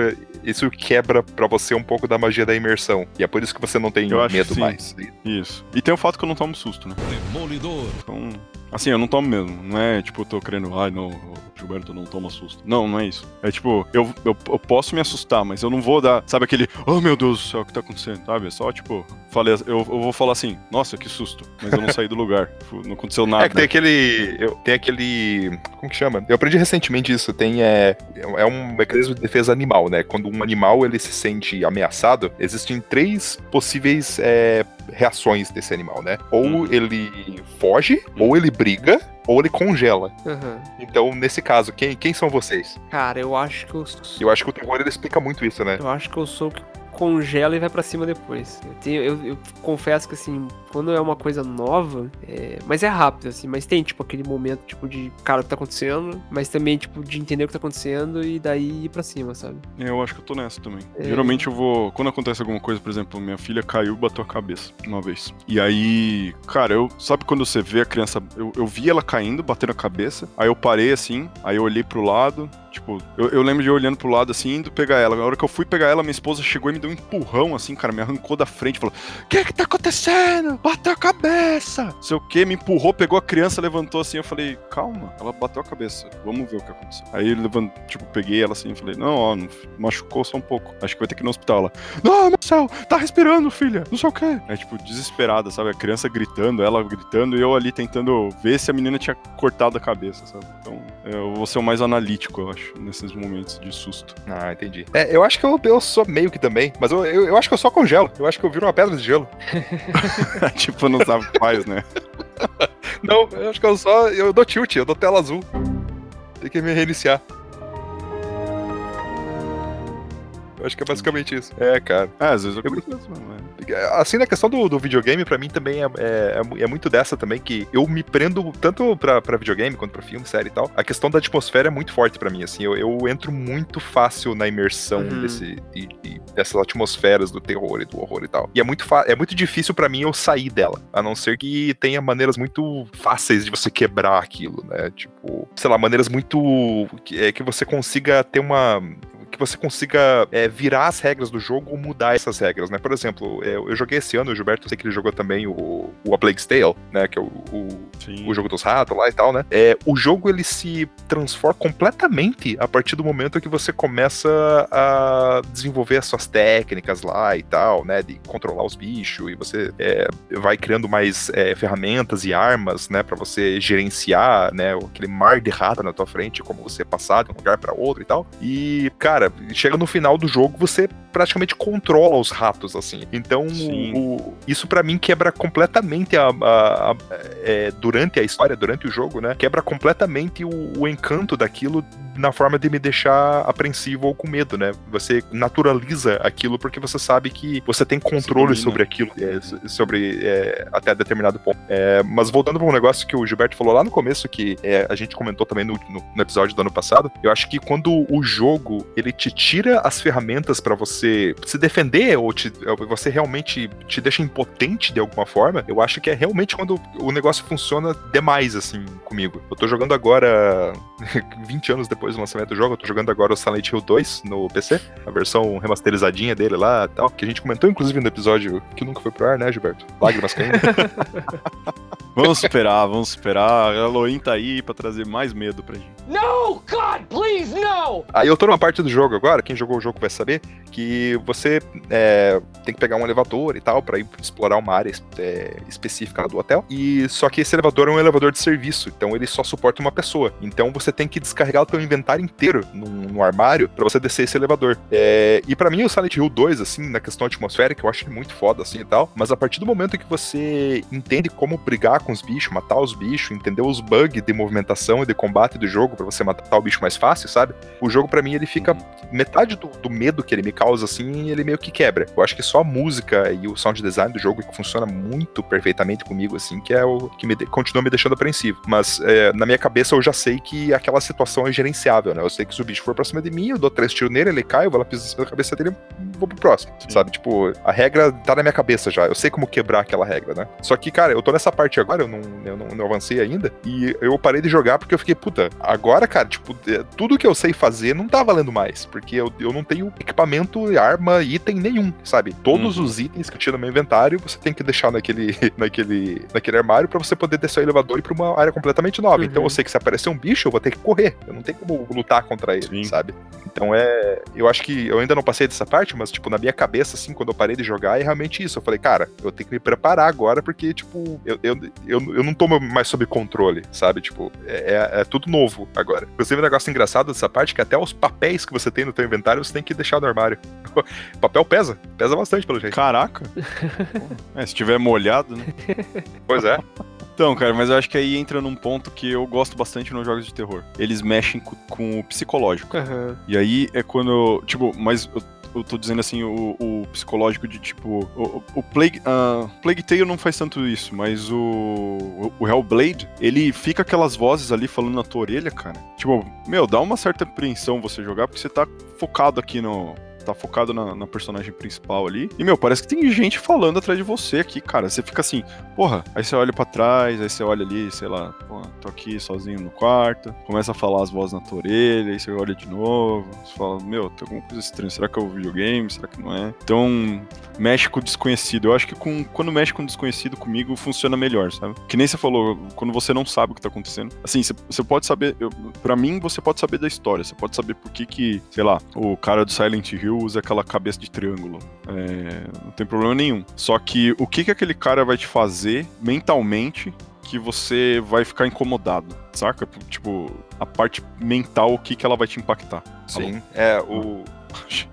isso quebra pra você um pouco da magia da imersão. E é por isso que você não tem Eu medo mais. Isso. E tem o fato que eu não tomo susto, né? Demolidor. Então, assim, eu não tomo mesmo. Não é tipo, eu tô querendo, ai não, o Gilberto não toma susto. Não, não é isso. É tipo, eu, eu, eu posso me assustar, mas eu não vou dar, sabe aquele, oh meu Deus do céu, o que tá acontecendo? Sabe? É só tipo, falei, eu, eu vou falar assim, nossa, que susto. Mas eu não saí do lugar. Tipo, não aconteceu nada. É que tem aquele. Eu, tem aquele. Como que chama? Eu aprendi recentemente isso. Tem. É, é um mecanismo de defesa animal, né? Quando um animal ele se sente ameaçado, existem três possíveis é, reações desse animal, né? Ou Uhum. ele foge, ou ele briga, ou ele congela. Aham. Então, nesse caso, quem, quem são vocês? Cara, eu acho que eu. Eu acho que o terror ele explica muito isso, né? Eu acho que eu sou congela e vai pra cima depois. Eu, tenho, eu, eu confesso que assim, quando é uma coisa nova, é, mas é rápido, assim, mas tem, tipo, aquele momento, tipo, de cara, o que tá acontecendo, mas também, tipo, de entender o que tá acontecendo e daí ir pra cima, sabe? Eu acho que eu tô nessa também. É. Geralmente eu vou. Quando acontece alguma coisa, por exemplo, minha filha caiu e bateu a cabeça uma vez. E aí, cara, eu. Sabe quando você vê a criança. Eu, eu vi ela caindo, batendo a cabeça. Aí eu parei assim, aí eu olhei pro lado. Tipo, eu, eu lembro de eu olhando pro lado assim, indo pegar ela. Na hora que eu fui pegar ela, minha esposa chegou e me deu um empurrão, assim, cara, me arrancou da frente, falou: O que que tá acontecendo? Bateu a cabeça! Sei o que, me empurrou, pegou a criança, levantou assim. Eu falei: Calma, ela bateu a cabeça, vamos ver o que aconteceu. Aí ele levantou, tipo, peguei ela assim, falei: Não, ó, machucou só um pouco. Acho que vai ter que ir no hospital lá. Não, meu céu, tá respirando, filha, não sei o que. É tipo, desesperada, sabe? A criança gritando, ela gritando e eu ali tentando ver se a menina tinha cortado a cabeça, sabe? Então, eu vou ser o mais analítico, eu acho, nesses momentos de susto. Ah, entendi. É, eu acho que eu, eu sou meio que também, mas eu, eu, eu acho que eu só congelo. Eu acho que eu viro uma pedra de gelo. tipo, não sabe faz, né? Não, eu acho que eu só. Eu dou tilt, eu dou tela azul. Tem que me reiniciar. Acho que é basicamente isso. É, cara. É, às vezes eu acontece mesmo, né? Assim, na questão do, do videogame, pra mim também é, é, é é muito dessa também, que eu me prendo tanto pra, pra videogame quanto pra filme, série e tal. A questão da atmosfera é muito forte pra mim, assim. Eu, eu entro muito fácil na imersão Uhum. desse, de- de- dessas atmosferas do terror e do horror e tal. E é muito, é muito difícil pra mim eu sair dela. A não ser que tenha maneiras muito fáceis de você quebrar aquilo, né? Tipo, sei lá, maneiras muito. que, é, que você consiga ter uma que você consiga é, virar as regras do jogo ou mudar essas regras, né? Por exemplo, é, eu joguei esse ano, o Gilberto, eu sei que ele jogou também o, o A Plague's Tale, né? Que é o, o, o jogo dos ratos lá e tal, né? É, o jogo ele se transforma completamente a partir do momento que você começa a desenvolver as suas técnicas lá e tal, né? De controlar os bichos e você é, vai criando mais é, ferramentas e armas, né? Pra você gerenciar, né? Aquele mar de rato na tua frente, como você passar de um lugar pra outro e tal. E, cara, chega no final do jogo, você praticamente controla os ratos, assim. Então, o- isso pra mim quebra completamente a, a- a- é, durante a história, durante o jogo, né? Quebra completamente o, o encanto daquilo na forma de me deixar apreensivo ou com medo, né? Você naturaliza aquilo porque você sabe que você tem controle domina. sobre aquilo, é, so- sobre é, até determinado ponto. É, mas voltando para um negócio que o Gilberto falou lá no começo, que é, a gente comentou também no, no- no episódio do ano passado, eu acho que quando o jogo ele te tira as ferramentas para você se defender ou te- você realmente te deixa impotente de alguma forma, eu acho que é realmente quando o negócio funciona demais assim comigo. Eu tô jogando agora 20 anos depois do lançamento do jogo, eu tô jogando agora o Silent Hill 2 no PC, a versão remasterizadinha dele lá e tal, que a gente comentou inclusive no episódio que nunca foi pro ar, né, Gilberto? Lágrimas caindo. Vamos superar, vamos superar. A Halloween tá aí pra trazer mais medo pra gente. No, God, please, no! Aí eu tô numa parte do jogo agora, quem jogou o jogo vai saber, que você é, tem que pegar um elevador e tal pra ir explorar uma área é, específica do hotel. E só que esse elevador é um elevador de serviço, então ele só suporta uma pessoa. Então você tem que descarregar o teu inventário inteiro num, num armário pra você descer esse elevador. É, e pra mim o Silent Hill 2, assim, na questão atmosférica, eu acho ele muito foda assim e tal. Mas a partir do momento que você entende como brigar com os bichos, matar os bichos, entender os bugs de movimentação e de combate do jogo pra você matar o bicho mais fácil, sabe? O jogo pra mim ele fica metade do, do medo que ele me causa assim, ele meio que quebra. Eu acho que só a música e o sound design do jogo que funciona muito perfeitamente comigo assim, que é o que me de- continua me deixando apreensivo. Mas é, na minha cabeça eu já sei que aquela situação é gerenciável, né? Eu sei que se o bicho for pra cima de mim, eu dou três tiros nele, ele cai, eu vou lá cima da cabeça dele, vou pro próximo, Sim. sabe? Tipo, a regra tá na minha cabeça já. Eu sei como quebrar aquela regra, né? Só que, cara, eu tô nessa parte agora, eu não, eu não, não avancei ainda. E eu parei de jogar porque eu fiquei, puta, agora, cara, tipo, é, tudo que eu sei fazer não tá valendo mais. Porque eu, eu não tenho equipamento, arma, item nenhum, sabe? Todos Uhum. os itens que eu tinha no meu inventário, você tem que deixar naquele, naquele, naquele armário pra você poder descer o elevador e pra uma área completamente nova. Uhum. Então eu sei que se aparecer um bicho, eu vou ter que correr. Eu não tenho como lutar contra ele, Sim. sabe? Então é. Eu acho que eu ainda não passei dessa parte, mas, tipo, na minha cabeça, assim, quando eu parei de jogar, é realmente isso. Eu falei, cara, eu tenho que me preparar agora, porque, tipo, eu, eu, eu, eu não tô mais sob controle, sabe? Tipo, é, é- é tudo novo agora. Inclusive, um negócio engraçado dessa parte é que até os papéis que você tem no teu inventário, você tem que deixar no armário. Papel pesa, pesa bastante pelo jeito. Caraca. é, se tiver molhado, né? Pois é. Então, cara, mas eu acho que aí entra num ponto que eu gosto bastante nos jogos de terror. Eles mexem co- com o psicológico. Aham. E aí é quando. Tipo, mas eu, eu tô dizendo assim, o, o psicológico de tipo. O, o- Plague, ah, Plague Tale não faz tanto isso, mas o, o Hellblade, ele fica aquelas vozes ali falando na tua orelha, cara. Tipo, meu, dá uma certa apreensão você jogar, porque você tá focado aqui no. Tá focado na, na personagem principal ali. E, meu, parece que tem gente falando atrás de você aqui, cara. Você fica assim, porra. Aí você olha pra trás, aí você olha ali, sei lá, pô, tô aqui sozinho no quarto. Começa a falar as vozes na tua orelha, aí você olha de novo. Você fala, meu, tem alguma coisa estranha. Será que é o videogame? Será que não é? Então, mexe com o desconhecido. Eu acho que com, quando mexe com o desconhecido comigo, funciona melhor, sabe? Que nem você falou, quando você não sabe o que tá acontecendo. Assim, você, você pode saber. Pra mim, você pode saber da história. Você pode saber por que que, sei lá, o cara do Silent Hill usa aquela cabeça de triângulo. É, não tem problema nenhum. Só que o que que aquele cara vai te fazer mentalmente que você vai ficar incomodado, saca? Tipo, a parte mental, o que que ela vai te impactar. Sim. É, o.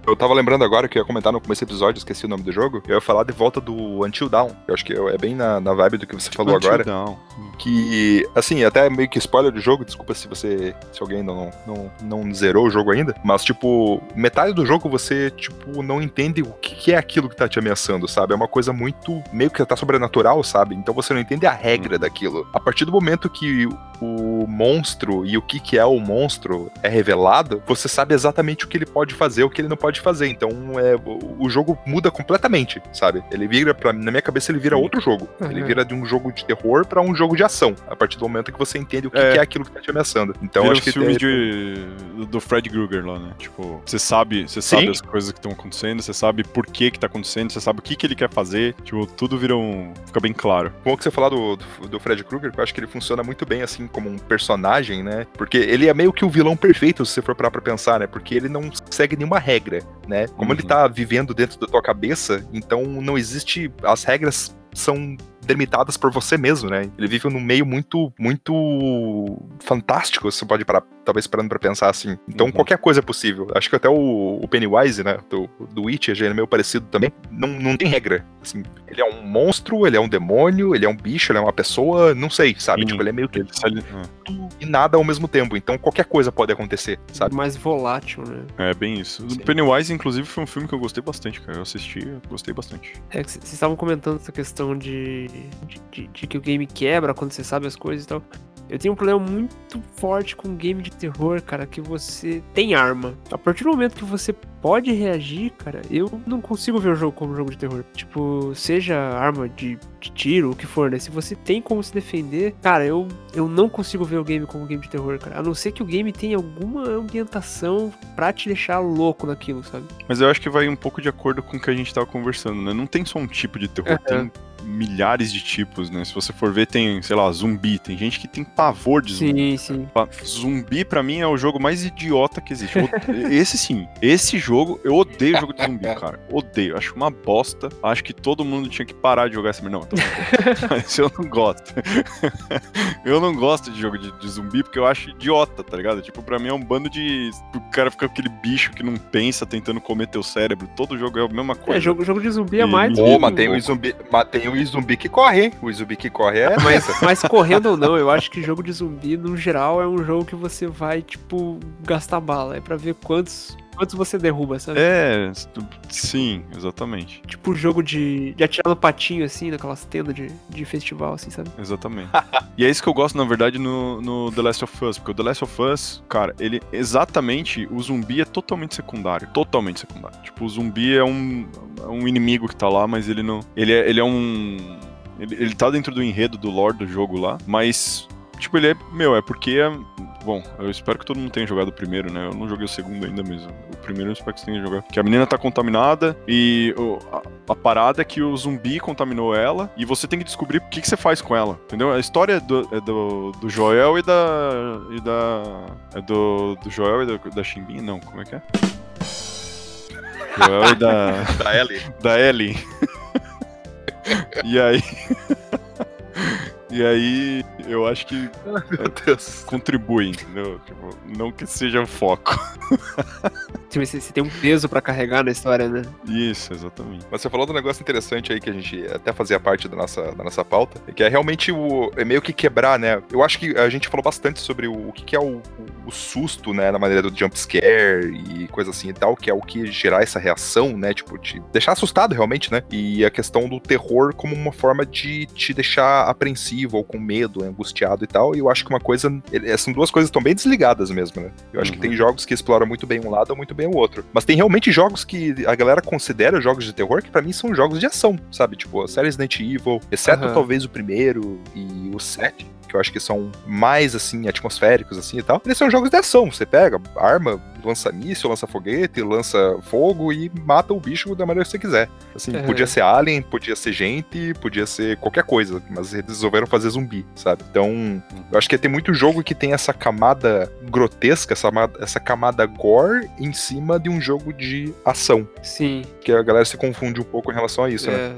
Eu tava lembrando agora que eu ia comentar no começo do episódio, esqueci o nome do jogo. Eu ia falar de volta do Until Dawn. Eu acho que é bem na, na vibe do que você falou Until agora. Dawn. Que, assim, até meio que spoiler do jogo, desculpa se você. Se alguém ainda não, não, não zerou o jogo ainda. Mas, tipo, metade do jogo você, tipo, não entende o que, que é aquilo que tá te ameaçando, sabe? É uma coisa muito. meio que tá sobrenatural, sabe? Então você não entende a regra daquilo. A partir do momento que o monstro e o que, que é o monstro é revelado, você sabe exatamente o que ele pode fazer, o que ele não pode fazer. Então é, o, jogo muda completamente, sabe? Ele vira, pra, na minha cabeça, ele vira outro jogo. Ele Uhum. vira de um jogo de terror pra um jogo de ação. A partir do momento que você entende o que É. que é, aquilo que tá te ameaçando. Então Vira acho que filme é- de, do Fred Krueger lá, né? Tipo, você sabe, você sabe Sim. as coisas que estão acontecendo, você sabe por que que tá acontecendo, você sabe o que que ele quer fazer. Tipo, tudo vira um... fica bem claro. bom que você falar do, do, do Fred Krueger, que eu acho que ele funciona muito bem assim como um personagem, né? Porque ele é meio que o vilão perfeito, se você for parar pra pensar, né? Porque ele não segue nenhuma regra, né? Como ele Uhum. tá vivendo dentro da tua cabeça, então não existe. As regras são delimitadas por você mesmo, né? Ele vive num meio muito, muito fantástico, você pode parar, talvez parando pra pensar assim. Então Uhum. qualquer coisa é possível. Acho que até o, o Pennywise, né, do, do Witcher, já é meio parecido também. Não, não tem regra, assim. Ele é um monstro, ele é um demônio, ele é um bicho, ele é uma pessoa, não sei, sabe? Sim. Tipo, ele é meio que Ele se ali- tudo e nada ao mesmo tempo. Então qualquer coisa pode acontecer, sabe? Mais volátil, né? É, bem isso. Sim. O Pennywise, inclusive, foi um filme que eu gostei bastante, cara. Eu assisti, gostei bastante. É vocês estavam comentando essa questão de, de, de- de que o game quebra quando você sabe as coisas e tal. Eu tenho um problema muito forte com game de terror, cara, que você tem arma. A partir do momento que você pode reagir, cara, eu não consigo ver o jogo como jogo de terror. Tipo, seja arma de, de tiro, o que for, né? Se você tem como se defender, cara, eu, eu não consigo ver o game como game de terror, cara. A não ser que o game tenha alguma ambientação pra te deixar louco naquilo, sabe? Mas eu acho que vai um pouco de acordo com o que a gente tava conversando, né? Não tem só um tipo de terror, tem milhares de tipos, né? Se você for ver, tem, sei lá, zumbi. Tem gente que tem pavor de zumbi. Sim, sim. Zumbi, pra mim, é o jogo mais idiota que existe. Esse sim. Esse jogo, eu odeio jogo de zumbi, cara. Odeio. Acho uma bosta. Acho que todo mundo tinha que parar de jogar esse. Não, tô. Mas eu não gosto. eu não gosto de jogo de, de zumbi porque eu acho idiota, tá ligado? Tipo, pra mim é um bando de. O cara fica aquele bicho que não pensa tentando comer teu cérebro. Todo jogo é a mesma coisa. É, jogo, jogo de zumbi é E- mais. Pô, tem o zumbi, mas tem o zumbi que corre, hein? O zumbi que corre é. Mas, mas correndo ou não, eu acho que jogo de zumbi, no geral, é um jogo que você vai, tipo, gastar bala. É pra ver quantos quantos você derruba, sabe? É, sim, exatamente. Tipo o jogo de, de atirar no patinho, assim, naquelas tendas de, de festival, assim, sabe? Exatamente. e é isso que eu gosto, na verdade, no, no The Last of Us. Porque o The Last of Us, cara, ele exatamente. O zumbi é totalmente secundário. Totalmente secundário. Tipo, o zumbi é um, é um inimigo que tá lá, mas ele não. Ele é, ele é um. Ele, ele tá dentro do enredo do lore do jogo lá, mas. Tipo, ele é. Meu, é porque. Bom, eu espero que todo mundo tenha jogado o primeiro, né? Eu não joguei o segundo ainda mesmo. O primeiro eu espero que você tenha jogado. Que a menina tá contaminada e o, a, a, parada é que o zumbi contaminou ela e você tem que descobrir o que, que você faz com ela, entendeu? A história é do, é do, do Joel e da. e da. É do, do Joel e da, da Chimbinha? Não, como é que é? Joel e da. Da Ellie. Da Ellie. e aí. E aí, eu acho que contribui, entendeu? Tipo, não que seja o foco. Tipo, Você, tem um peso pra carregar na história, né? Isso, exatamente. Mas você falou de um negócio interessante aí que a gente até fazia parte da nossa, da nossa pauta, que é realmente o. É meio que quebrar, né? Eu acho que a gente falou bastante sobre o, o que, que é o, o, susto, né? Na maneira do jump scare e coisa assim e tal, que é o que gerar essa reação, né? Tipo, te deixar assustado realmente, né? E a questão do terror como uma forma de te deixar apreensivo ou com medo, angustiado e tal. E eu acho que uma coisa. São duas coisas que estão bem desligadas mesmo, né? Eu acho que Uhum. tem jogos que exploram muito bem um lado ou muito bem o outro. Mas tem realmente jogos que a galera considera jogos de terror que pra mim são jogos de ação, sabe? Tipo, a série Resident Evil, exceto Aham. talvez o primeiro e o 7. Que eu acho que são mais, assim, atmosféricos, assim, e tal. Eles são jogos de ação. Você pega arma, lança míssil, lança foguete, lança fogo e mata o bicho da maneira que você quiser. Assim, Aham. podia ser alien, podia ser gente, podia ser qualquer coisa. Mas eles resolveram fazer zumbi, sabe? Então, eu acho que tem muito jogo que tem essa camada grotesca, essa, essa camada gore em cima de um jogo de ação. Sim, Que a galera se confunde um pouco em relação a isso, né?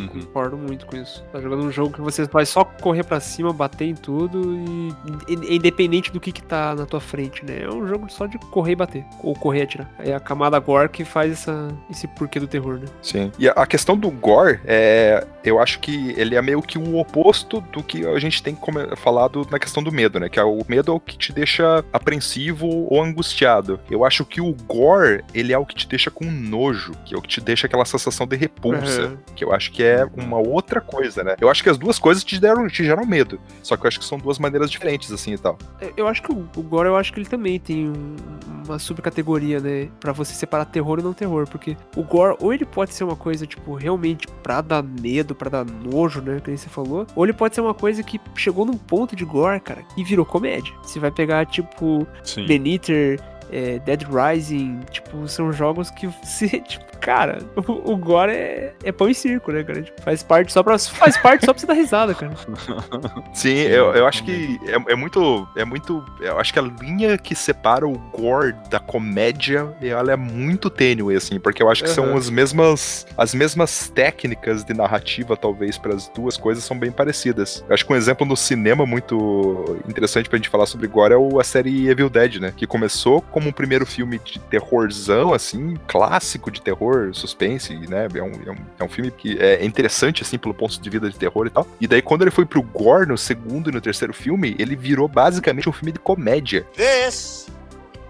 Uhum. concordo muito com isso. Tá jogando um jogo que você vai só correr pra cima, bater em tudo e, e- independente do que que tá na tua frente, né? É um jogo só de correr e bater, ou correr e atirar. É a camada gore que faz essa, esse porquê do terror, né? Sim. E a, questão do gore, é, eu acho que ele é meio que o oposto do que a gente tem falado na questão do medo, né? Que é o medo é o que te deixa apreensivo ou angustiado. Eu acho que o gore, ele é o que te deixa com nojo, que é o que te deixa aquela sensação de repulsa. Aham. Que eu acho que é uma outra coisa, né? Eu acho que as duas coisas te, deram, te geram medo. Só que eu acho que são duas maneiras diferentes, assim e tal. É, Eu acho que o, o gore, eu acho que ele também tem um- uma subcategoria, né? Pra você separar terror e não terror. Porque o gore, ou ele pode ser uma coisa, tipo, realmente pra dar medo, pra dar nojo, né? Que nem você falou. Ou ele pode ser uma coisa que chegou num ponto de gore, cara, e virou comédia. Você vai pegar, tipo, Sim. É, Dead Rising, tipo, são jogos que você, tipo, cara, o, o gore é, é pão e circo, né, cara? Tipo, faz parte só pra, faz parte só pra você dar risada, cara. Sim, eu, eu acho que é, é muito. É muito. Eu acho que a linha que separa o gore da comédia, ela é muito tênue, assim, porque eu acho que são Aham. as mesmas. As mesmas técnicas de narrativa, talvez, para as duas coisas são bem parecidas. Eu acho que um exemplo no cinema muito interessante pra gente falar sobre gore é o- a série Evil Dead, né? Que começou como um primeiro filme de terrorzão, assim, clássico de terror, suspense, né? É um, é um, é um filme que é interessante, assim, pelo ponto de vida de terror e tal. E daí, quando ele foi pro gore no segundo e no terceiro filme, ele virou basicamente um filme de comédia. This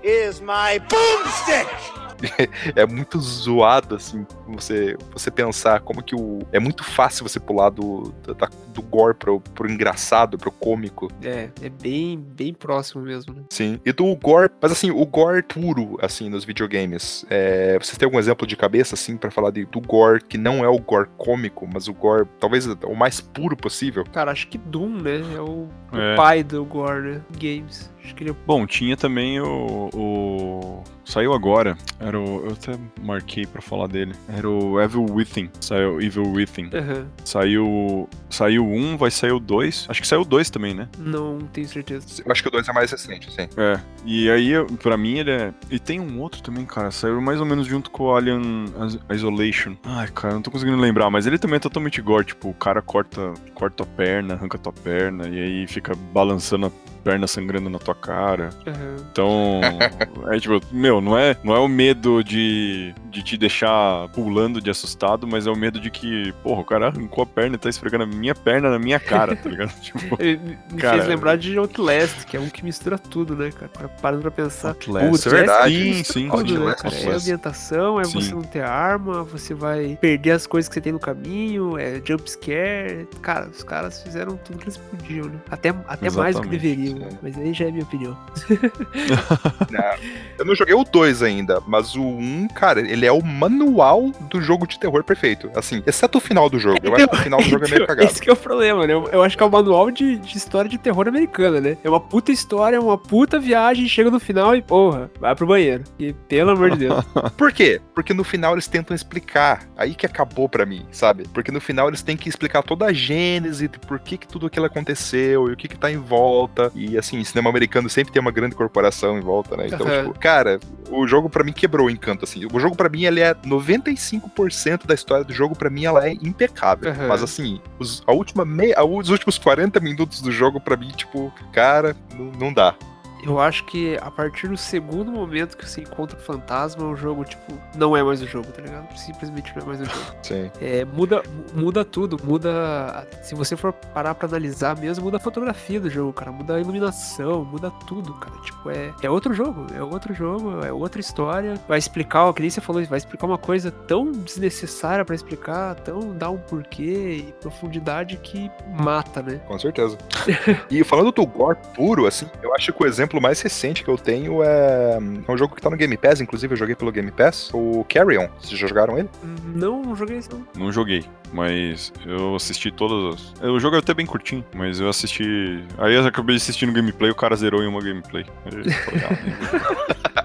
is my boomstick! É muito zoado, assim, você, você pensar como que o. É muito fácil você pular do, da- do gore pro, pro engraçado, pro cômico. É, é bem, bem próximo mesmo, né? Sim. E do gore, mas assim, o gore puro, assim, nos videogames. É, vocês têm algum exemplo de cabeça, assim, pra falar de, do gore que não é o gore cômico, mas o gore, talvez, o mais puro possível? Cara, acho que Doom, né? É o, o É. pai do gore, né? Games. Acho que ele é Bom, tinha também o, o- Saiu agora. Era o. Eu até marquei pra falar dele. Era o Evil Within. Saiu Evil Within. Aham. Saiu. Saiu um, vai sair o dois. Acho que saiu o dois também, né? Não tenho certeza. Eu acho que o 2 é mais recente, sim. É. E aí, pra mim, ele é. E tem um outro também, cara. Saiu mais ou menos junto com o Alien Is- Isolation. Ai, cara, não tô conseguindo lembrar. Mas ele também é totalmente gore. Tipo, o cara corta, corta a perna, arranca tua perna. E aí fica balançando a perna sangrando na tua cara. Aham. Então, é tipo, meu, não é, não é o medo de, de te deixar pulando de assustado, mas é o medo de que, porra, o cara arrancou a perna e tá esfregando a minha perna na minha cara, tá ligado? Tipo, Me Cara, fez lembrar de Outlast, que é um que mistura tudo, né, cara? Parando pra pensar. Outlast, Putz, é verdade. Sim, sim, tudo, né, Outlast, cara? É ambientação, é Sim. você não ter arma, você vai perder as coisas que você tem no caminho, é jump scare. Cara, os caras fizeram tudo que eles podiam, né? Até, até mais do que deveriam, né? Mas aí já é minha opinião. Eu não joguei o 2 ainda, mas o 1, cara, ele é o manual do jogo de terror perfeito. Assim, exceto o final do jogo. Eu acho que o final do jogo é meio cagado. Esse que é o problema, né? Eu, eu acho que é o manual de, de história de terror americana, né? É uma puta história, uma puta viagem, chega no final e, porra, vai pro banheiro. E pelo amor de Deus. Por quê? Porque no final eles tentam explicar. Aí que acabou pra mim, sabe? Porque no final eles têm que explicar toda a gênese de por que, que tudo aquilo aconteceu e o que que tá em volta. E assim, cinema americano sempre tem uma grande corporação em volta, né? Então, Aham. tipo, cara, o jogo pra mim quebrou o encanto, assim. O jogo pra mim, ele é 95% da história do jogo, pra mim, ela é impecável. Aham. Mas assim, os, a última meia, os últimos 40 minutos do jogo, pra mim, tipo, cara, não, não dá. Eu acho que a partir do segundo momento que você encontra o fantasma, o jogo, tipo, não é mais o jogo, tá ligado? Simplesmente não é mais o jogo. Sim. É, muda, muda tudo, muda. Se você for parar pra analisar mesmo, muda a fotografia do jogo, cara. Muda a iluminação, muda tudo, cara. Tipo, é, é outro jogo, é outro jogo, é outra história. Vai explicar, ó, que nem você falou, vai explicar uma coisa tão desnecessária pra explicar, tão dar um porquê e profundidade que mata, né? Com certeza. e falando do gore puro, assim, eu acho que o exemplo mais recente que eu tenho é, é um jogo que tá no Game Pass, inclusive eu joguei pelo Game Pass, o Carrion. Vocês já jogaram ele? Não, não joguei isso. não. Não joguei, mas eu assisti todas as. O jogo é até bem curtinho, mas eu assisti. Aí eu acabei assistindo gameplay, o cara zerou em uma gameplay. Aí, legal.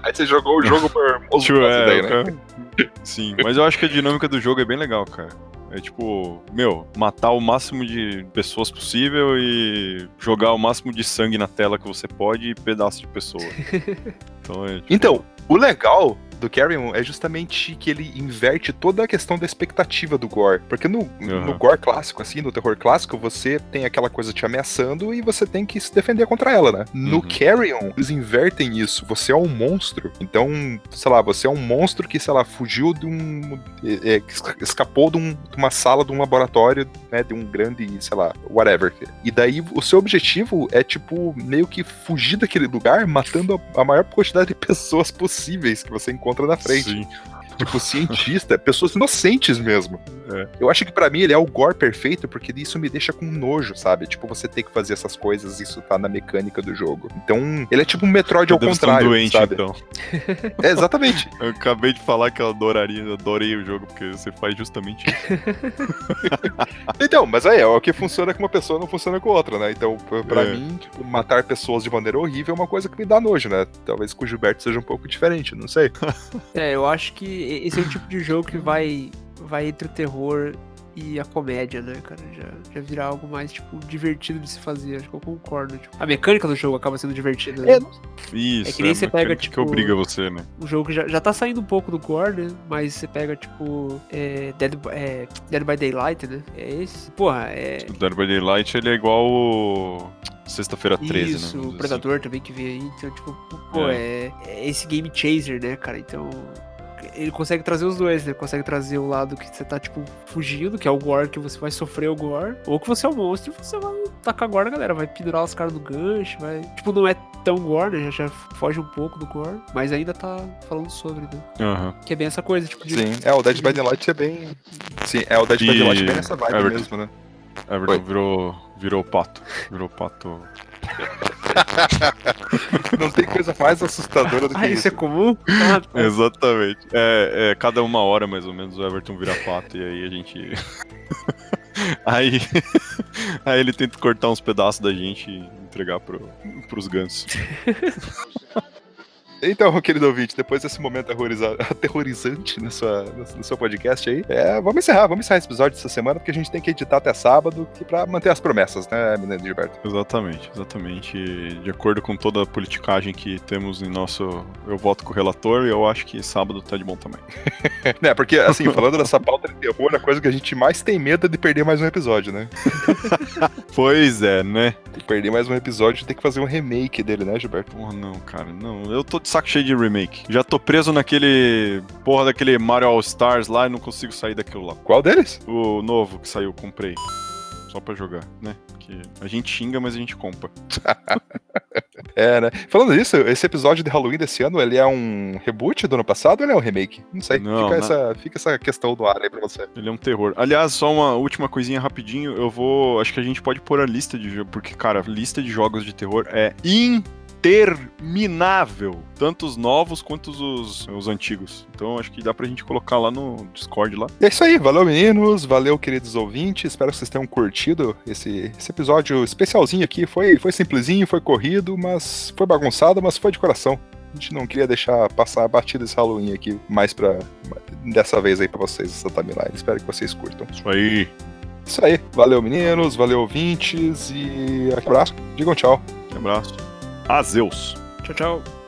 Aí você jogou o jogo por Tipo, é, daí, né? cara- Sim, mas eu acho que a dinâmica do jogo é bem legal, cara. É tipo, meu, matar o máximo de pessoas possível e jogar o máximo de sangue na tela que você pode e pedaço de pessoa. Então é. tipo, Então, o legal do Carrion é justamente que ele inverte toda a questão da expectativa do gore. Porque no, no Aham. gore clássico, assim, no terror clássico, você tem aquela coisa te ameaçando e você tem que se defender contra ela, né? No Uhum. Carrion, eles invertem isso. Você é um monstro. Então, sei lá, você é um monstro que, sei lá, fugiu de um. é, é, escapou de, um- de uma sala de um laboratório, né? De um grande, sei lá, whatever. E daí o seu objetivo é, tipo, meio que fugir daquele lugar, matando a, a maior quantidade de pessoas possíveis que você encontra na frente. Sim. Tipo, cientista, pessoas inocentes mesmo. É. Eu acho que pra mim ele é o gore perfeito, porque isso me deixa com nojo, sabe? Tipo, você ter que fazer essas coisas, isso tá na mecânica do jogo. Então, ele é tipo um Metroid ao ser um contrário, doente, sabe? então. É, exatamente. Eu acabei de falar que eu adoraria, eu adorei o jogo, porque você faz justamente isso. Então, mas aí, é o que funciona com uma pessoa não funciona com outra, né? Então, pra pra É. mim, tipo, matar pessoas de maneira horrível é uma coisa que me dá nojo, né? Talvez com o Gilberto seja um pouco diferente, não sei. É, eu acho que esse é o tipo de jogo que vai, vai entre o terror e a comédia, né, cara? Já, já virar algo mais, tipo, divertido de se fazer. Acho que eu concordo. Tipo, a mecânica do jogo acaba sendo divertida. Né? É, Isso, É que nem a você pega, tipo, que obriga você, né? Um jogo que já, já tá saindo um pouco do gore, né? Mas você pega, tipo, é, Dead, by- é, Dead by Daylight, né? É esse. Porra, é. O Dead by Daylight, ele é igual o... Sexta-feira 13, Isso, né? o vamos dizer Predador também que veio aí. Então, tipo, pô, é. é esse game chaser, né, cara? Então. Ele consegue trazer os dois, né? Consegue trazer o lado que você tá, tipo, fugindo, que é o gore, que você vai sofrer o gore. Ou que você é o monstro e você vai tacar gore na galera. Vai pendurar os caras no gancho, vai. Tipo, não é tão gore, né? Já, já foge um pouco do gore. Mas ainda tá falando sobre, né? Aham. Que é bem essa coisa, tipo, de. Sim, é, o Dead by Daylight é bem. Sim, é, o Dead by E- Daylight é bem nessa vibe Everton. mesmo, né? Everton Oi. virou, virou pato. Virou pato. Não tem coisa mais assustadora do que Ah, isso isso. é comum? Ah, tá. Exatamente. É, é, cada uma hora, mais ou menos, o Everton vira pato e aí a gente. aí, aí ele tenta cortar uns pedaços da gente e entregar pro, pros gansos. Então, querido ouvinte, depois desse momento aterroriza- aterrorizante no, sua, no, no seu podcast aí, é, vamos encerrar, vamos encerrar esse episódio dessa semana, porque a gente tem que editar até sábado pra manter as promessas, né, menino Gilberto? Exatamente, exatamente. De acordo com toda a politicagem que temos em nosso. Eu voto com o relator e eu acho que sábado tá de bom também. né, porque, assim, falando dessa pauta de terror, a coisa que a gente mais tem medo é de perder mais um episódio, né? Pois é, né? Perder mais um episódio e ter que fazer um remake dele, né, Gilberto? Porra, não, cara, não. Eu tô de saco cheio de remake. Já tô preso naquele. Porra daquele Mario All Stars lá e não consigo sair daquilo lá. Qual deles? O novo que saiu, comprei. Só pra jogar, né? Que a gente xinga, mas a gente compra. É, né? Falando nisso, esse episódio de Halloween desse ano, ele é um reboot do ano passado ou ele é um remake? Não sei. Não, fica, na- essa, fica essa questão do ar aí pra você. Ele é um terror. Aliás, só uma última coisinha rapidinho. Eu vou. Acho que a gente pode pôr a lista de jogos. Porque, cara, lista de jogos de terror é interminável. Tanto os novos quanto os, os antigos. Então acho que dá pra gente colocar lá no Discord lá. É isso aí, valeu meninos, valeu queridos ouvintes, espero que vocês tenham curtido esse, esse episódio especialzinho aqui. Foi, foi simplesinho, foi corrido, mas foi bagunçado, mas foi de coração. A gente não queria deixar passar a batida esse Halloween aqui mais pra. dessa vez aí pra vocês, essa timeline. Espero que vocês curtam. Isso aí. Isso aí, valeu meninos, valeu ouvintes e abraço. Digam tchau. Um abraço. A Zeus. Tchau, tchau.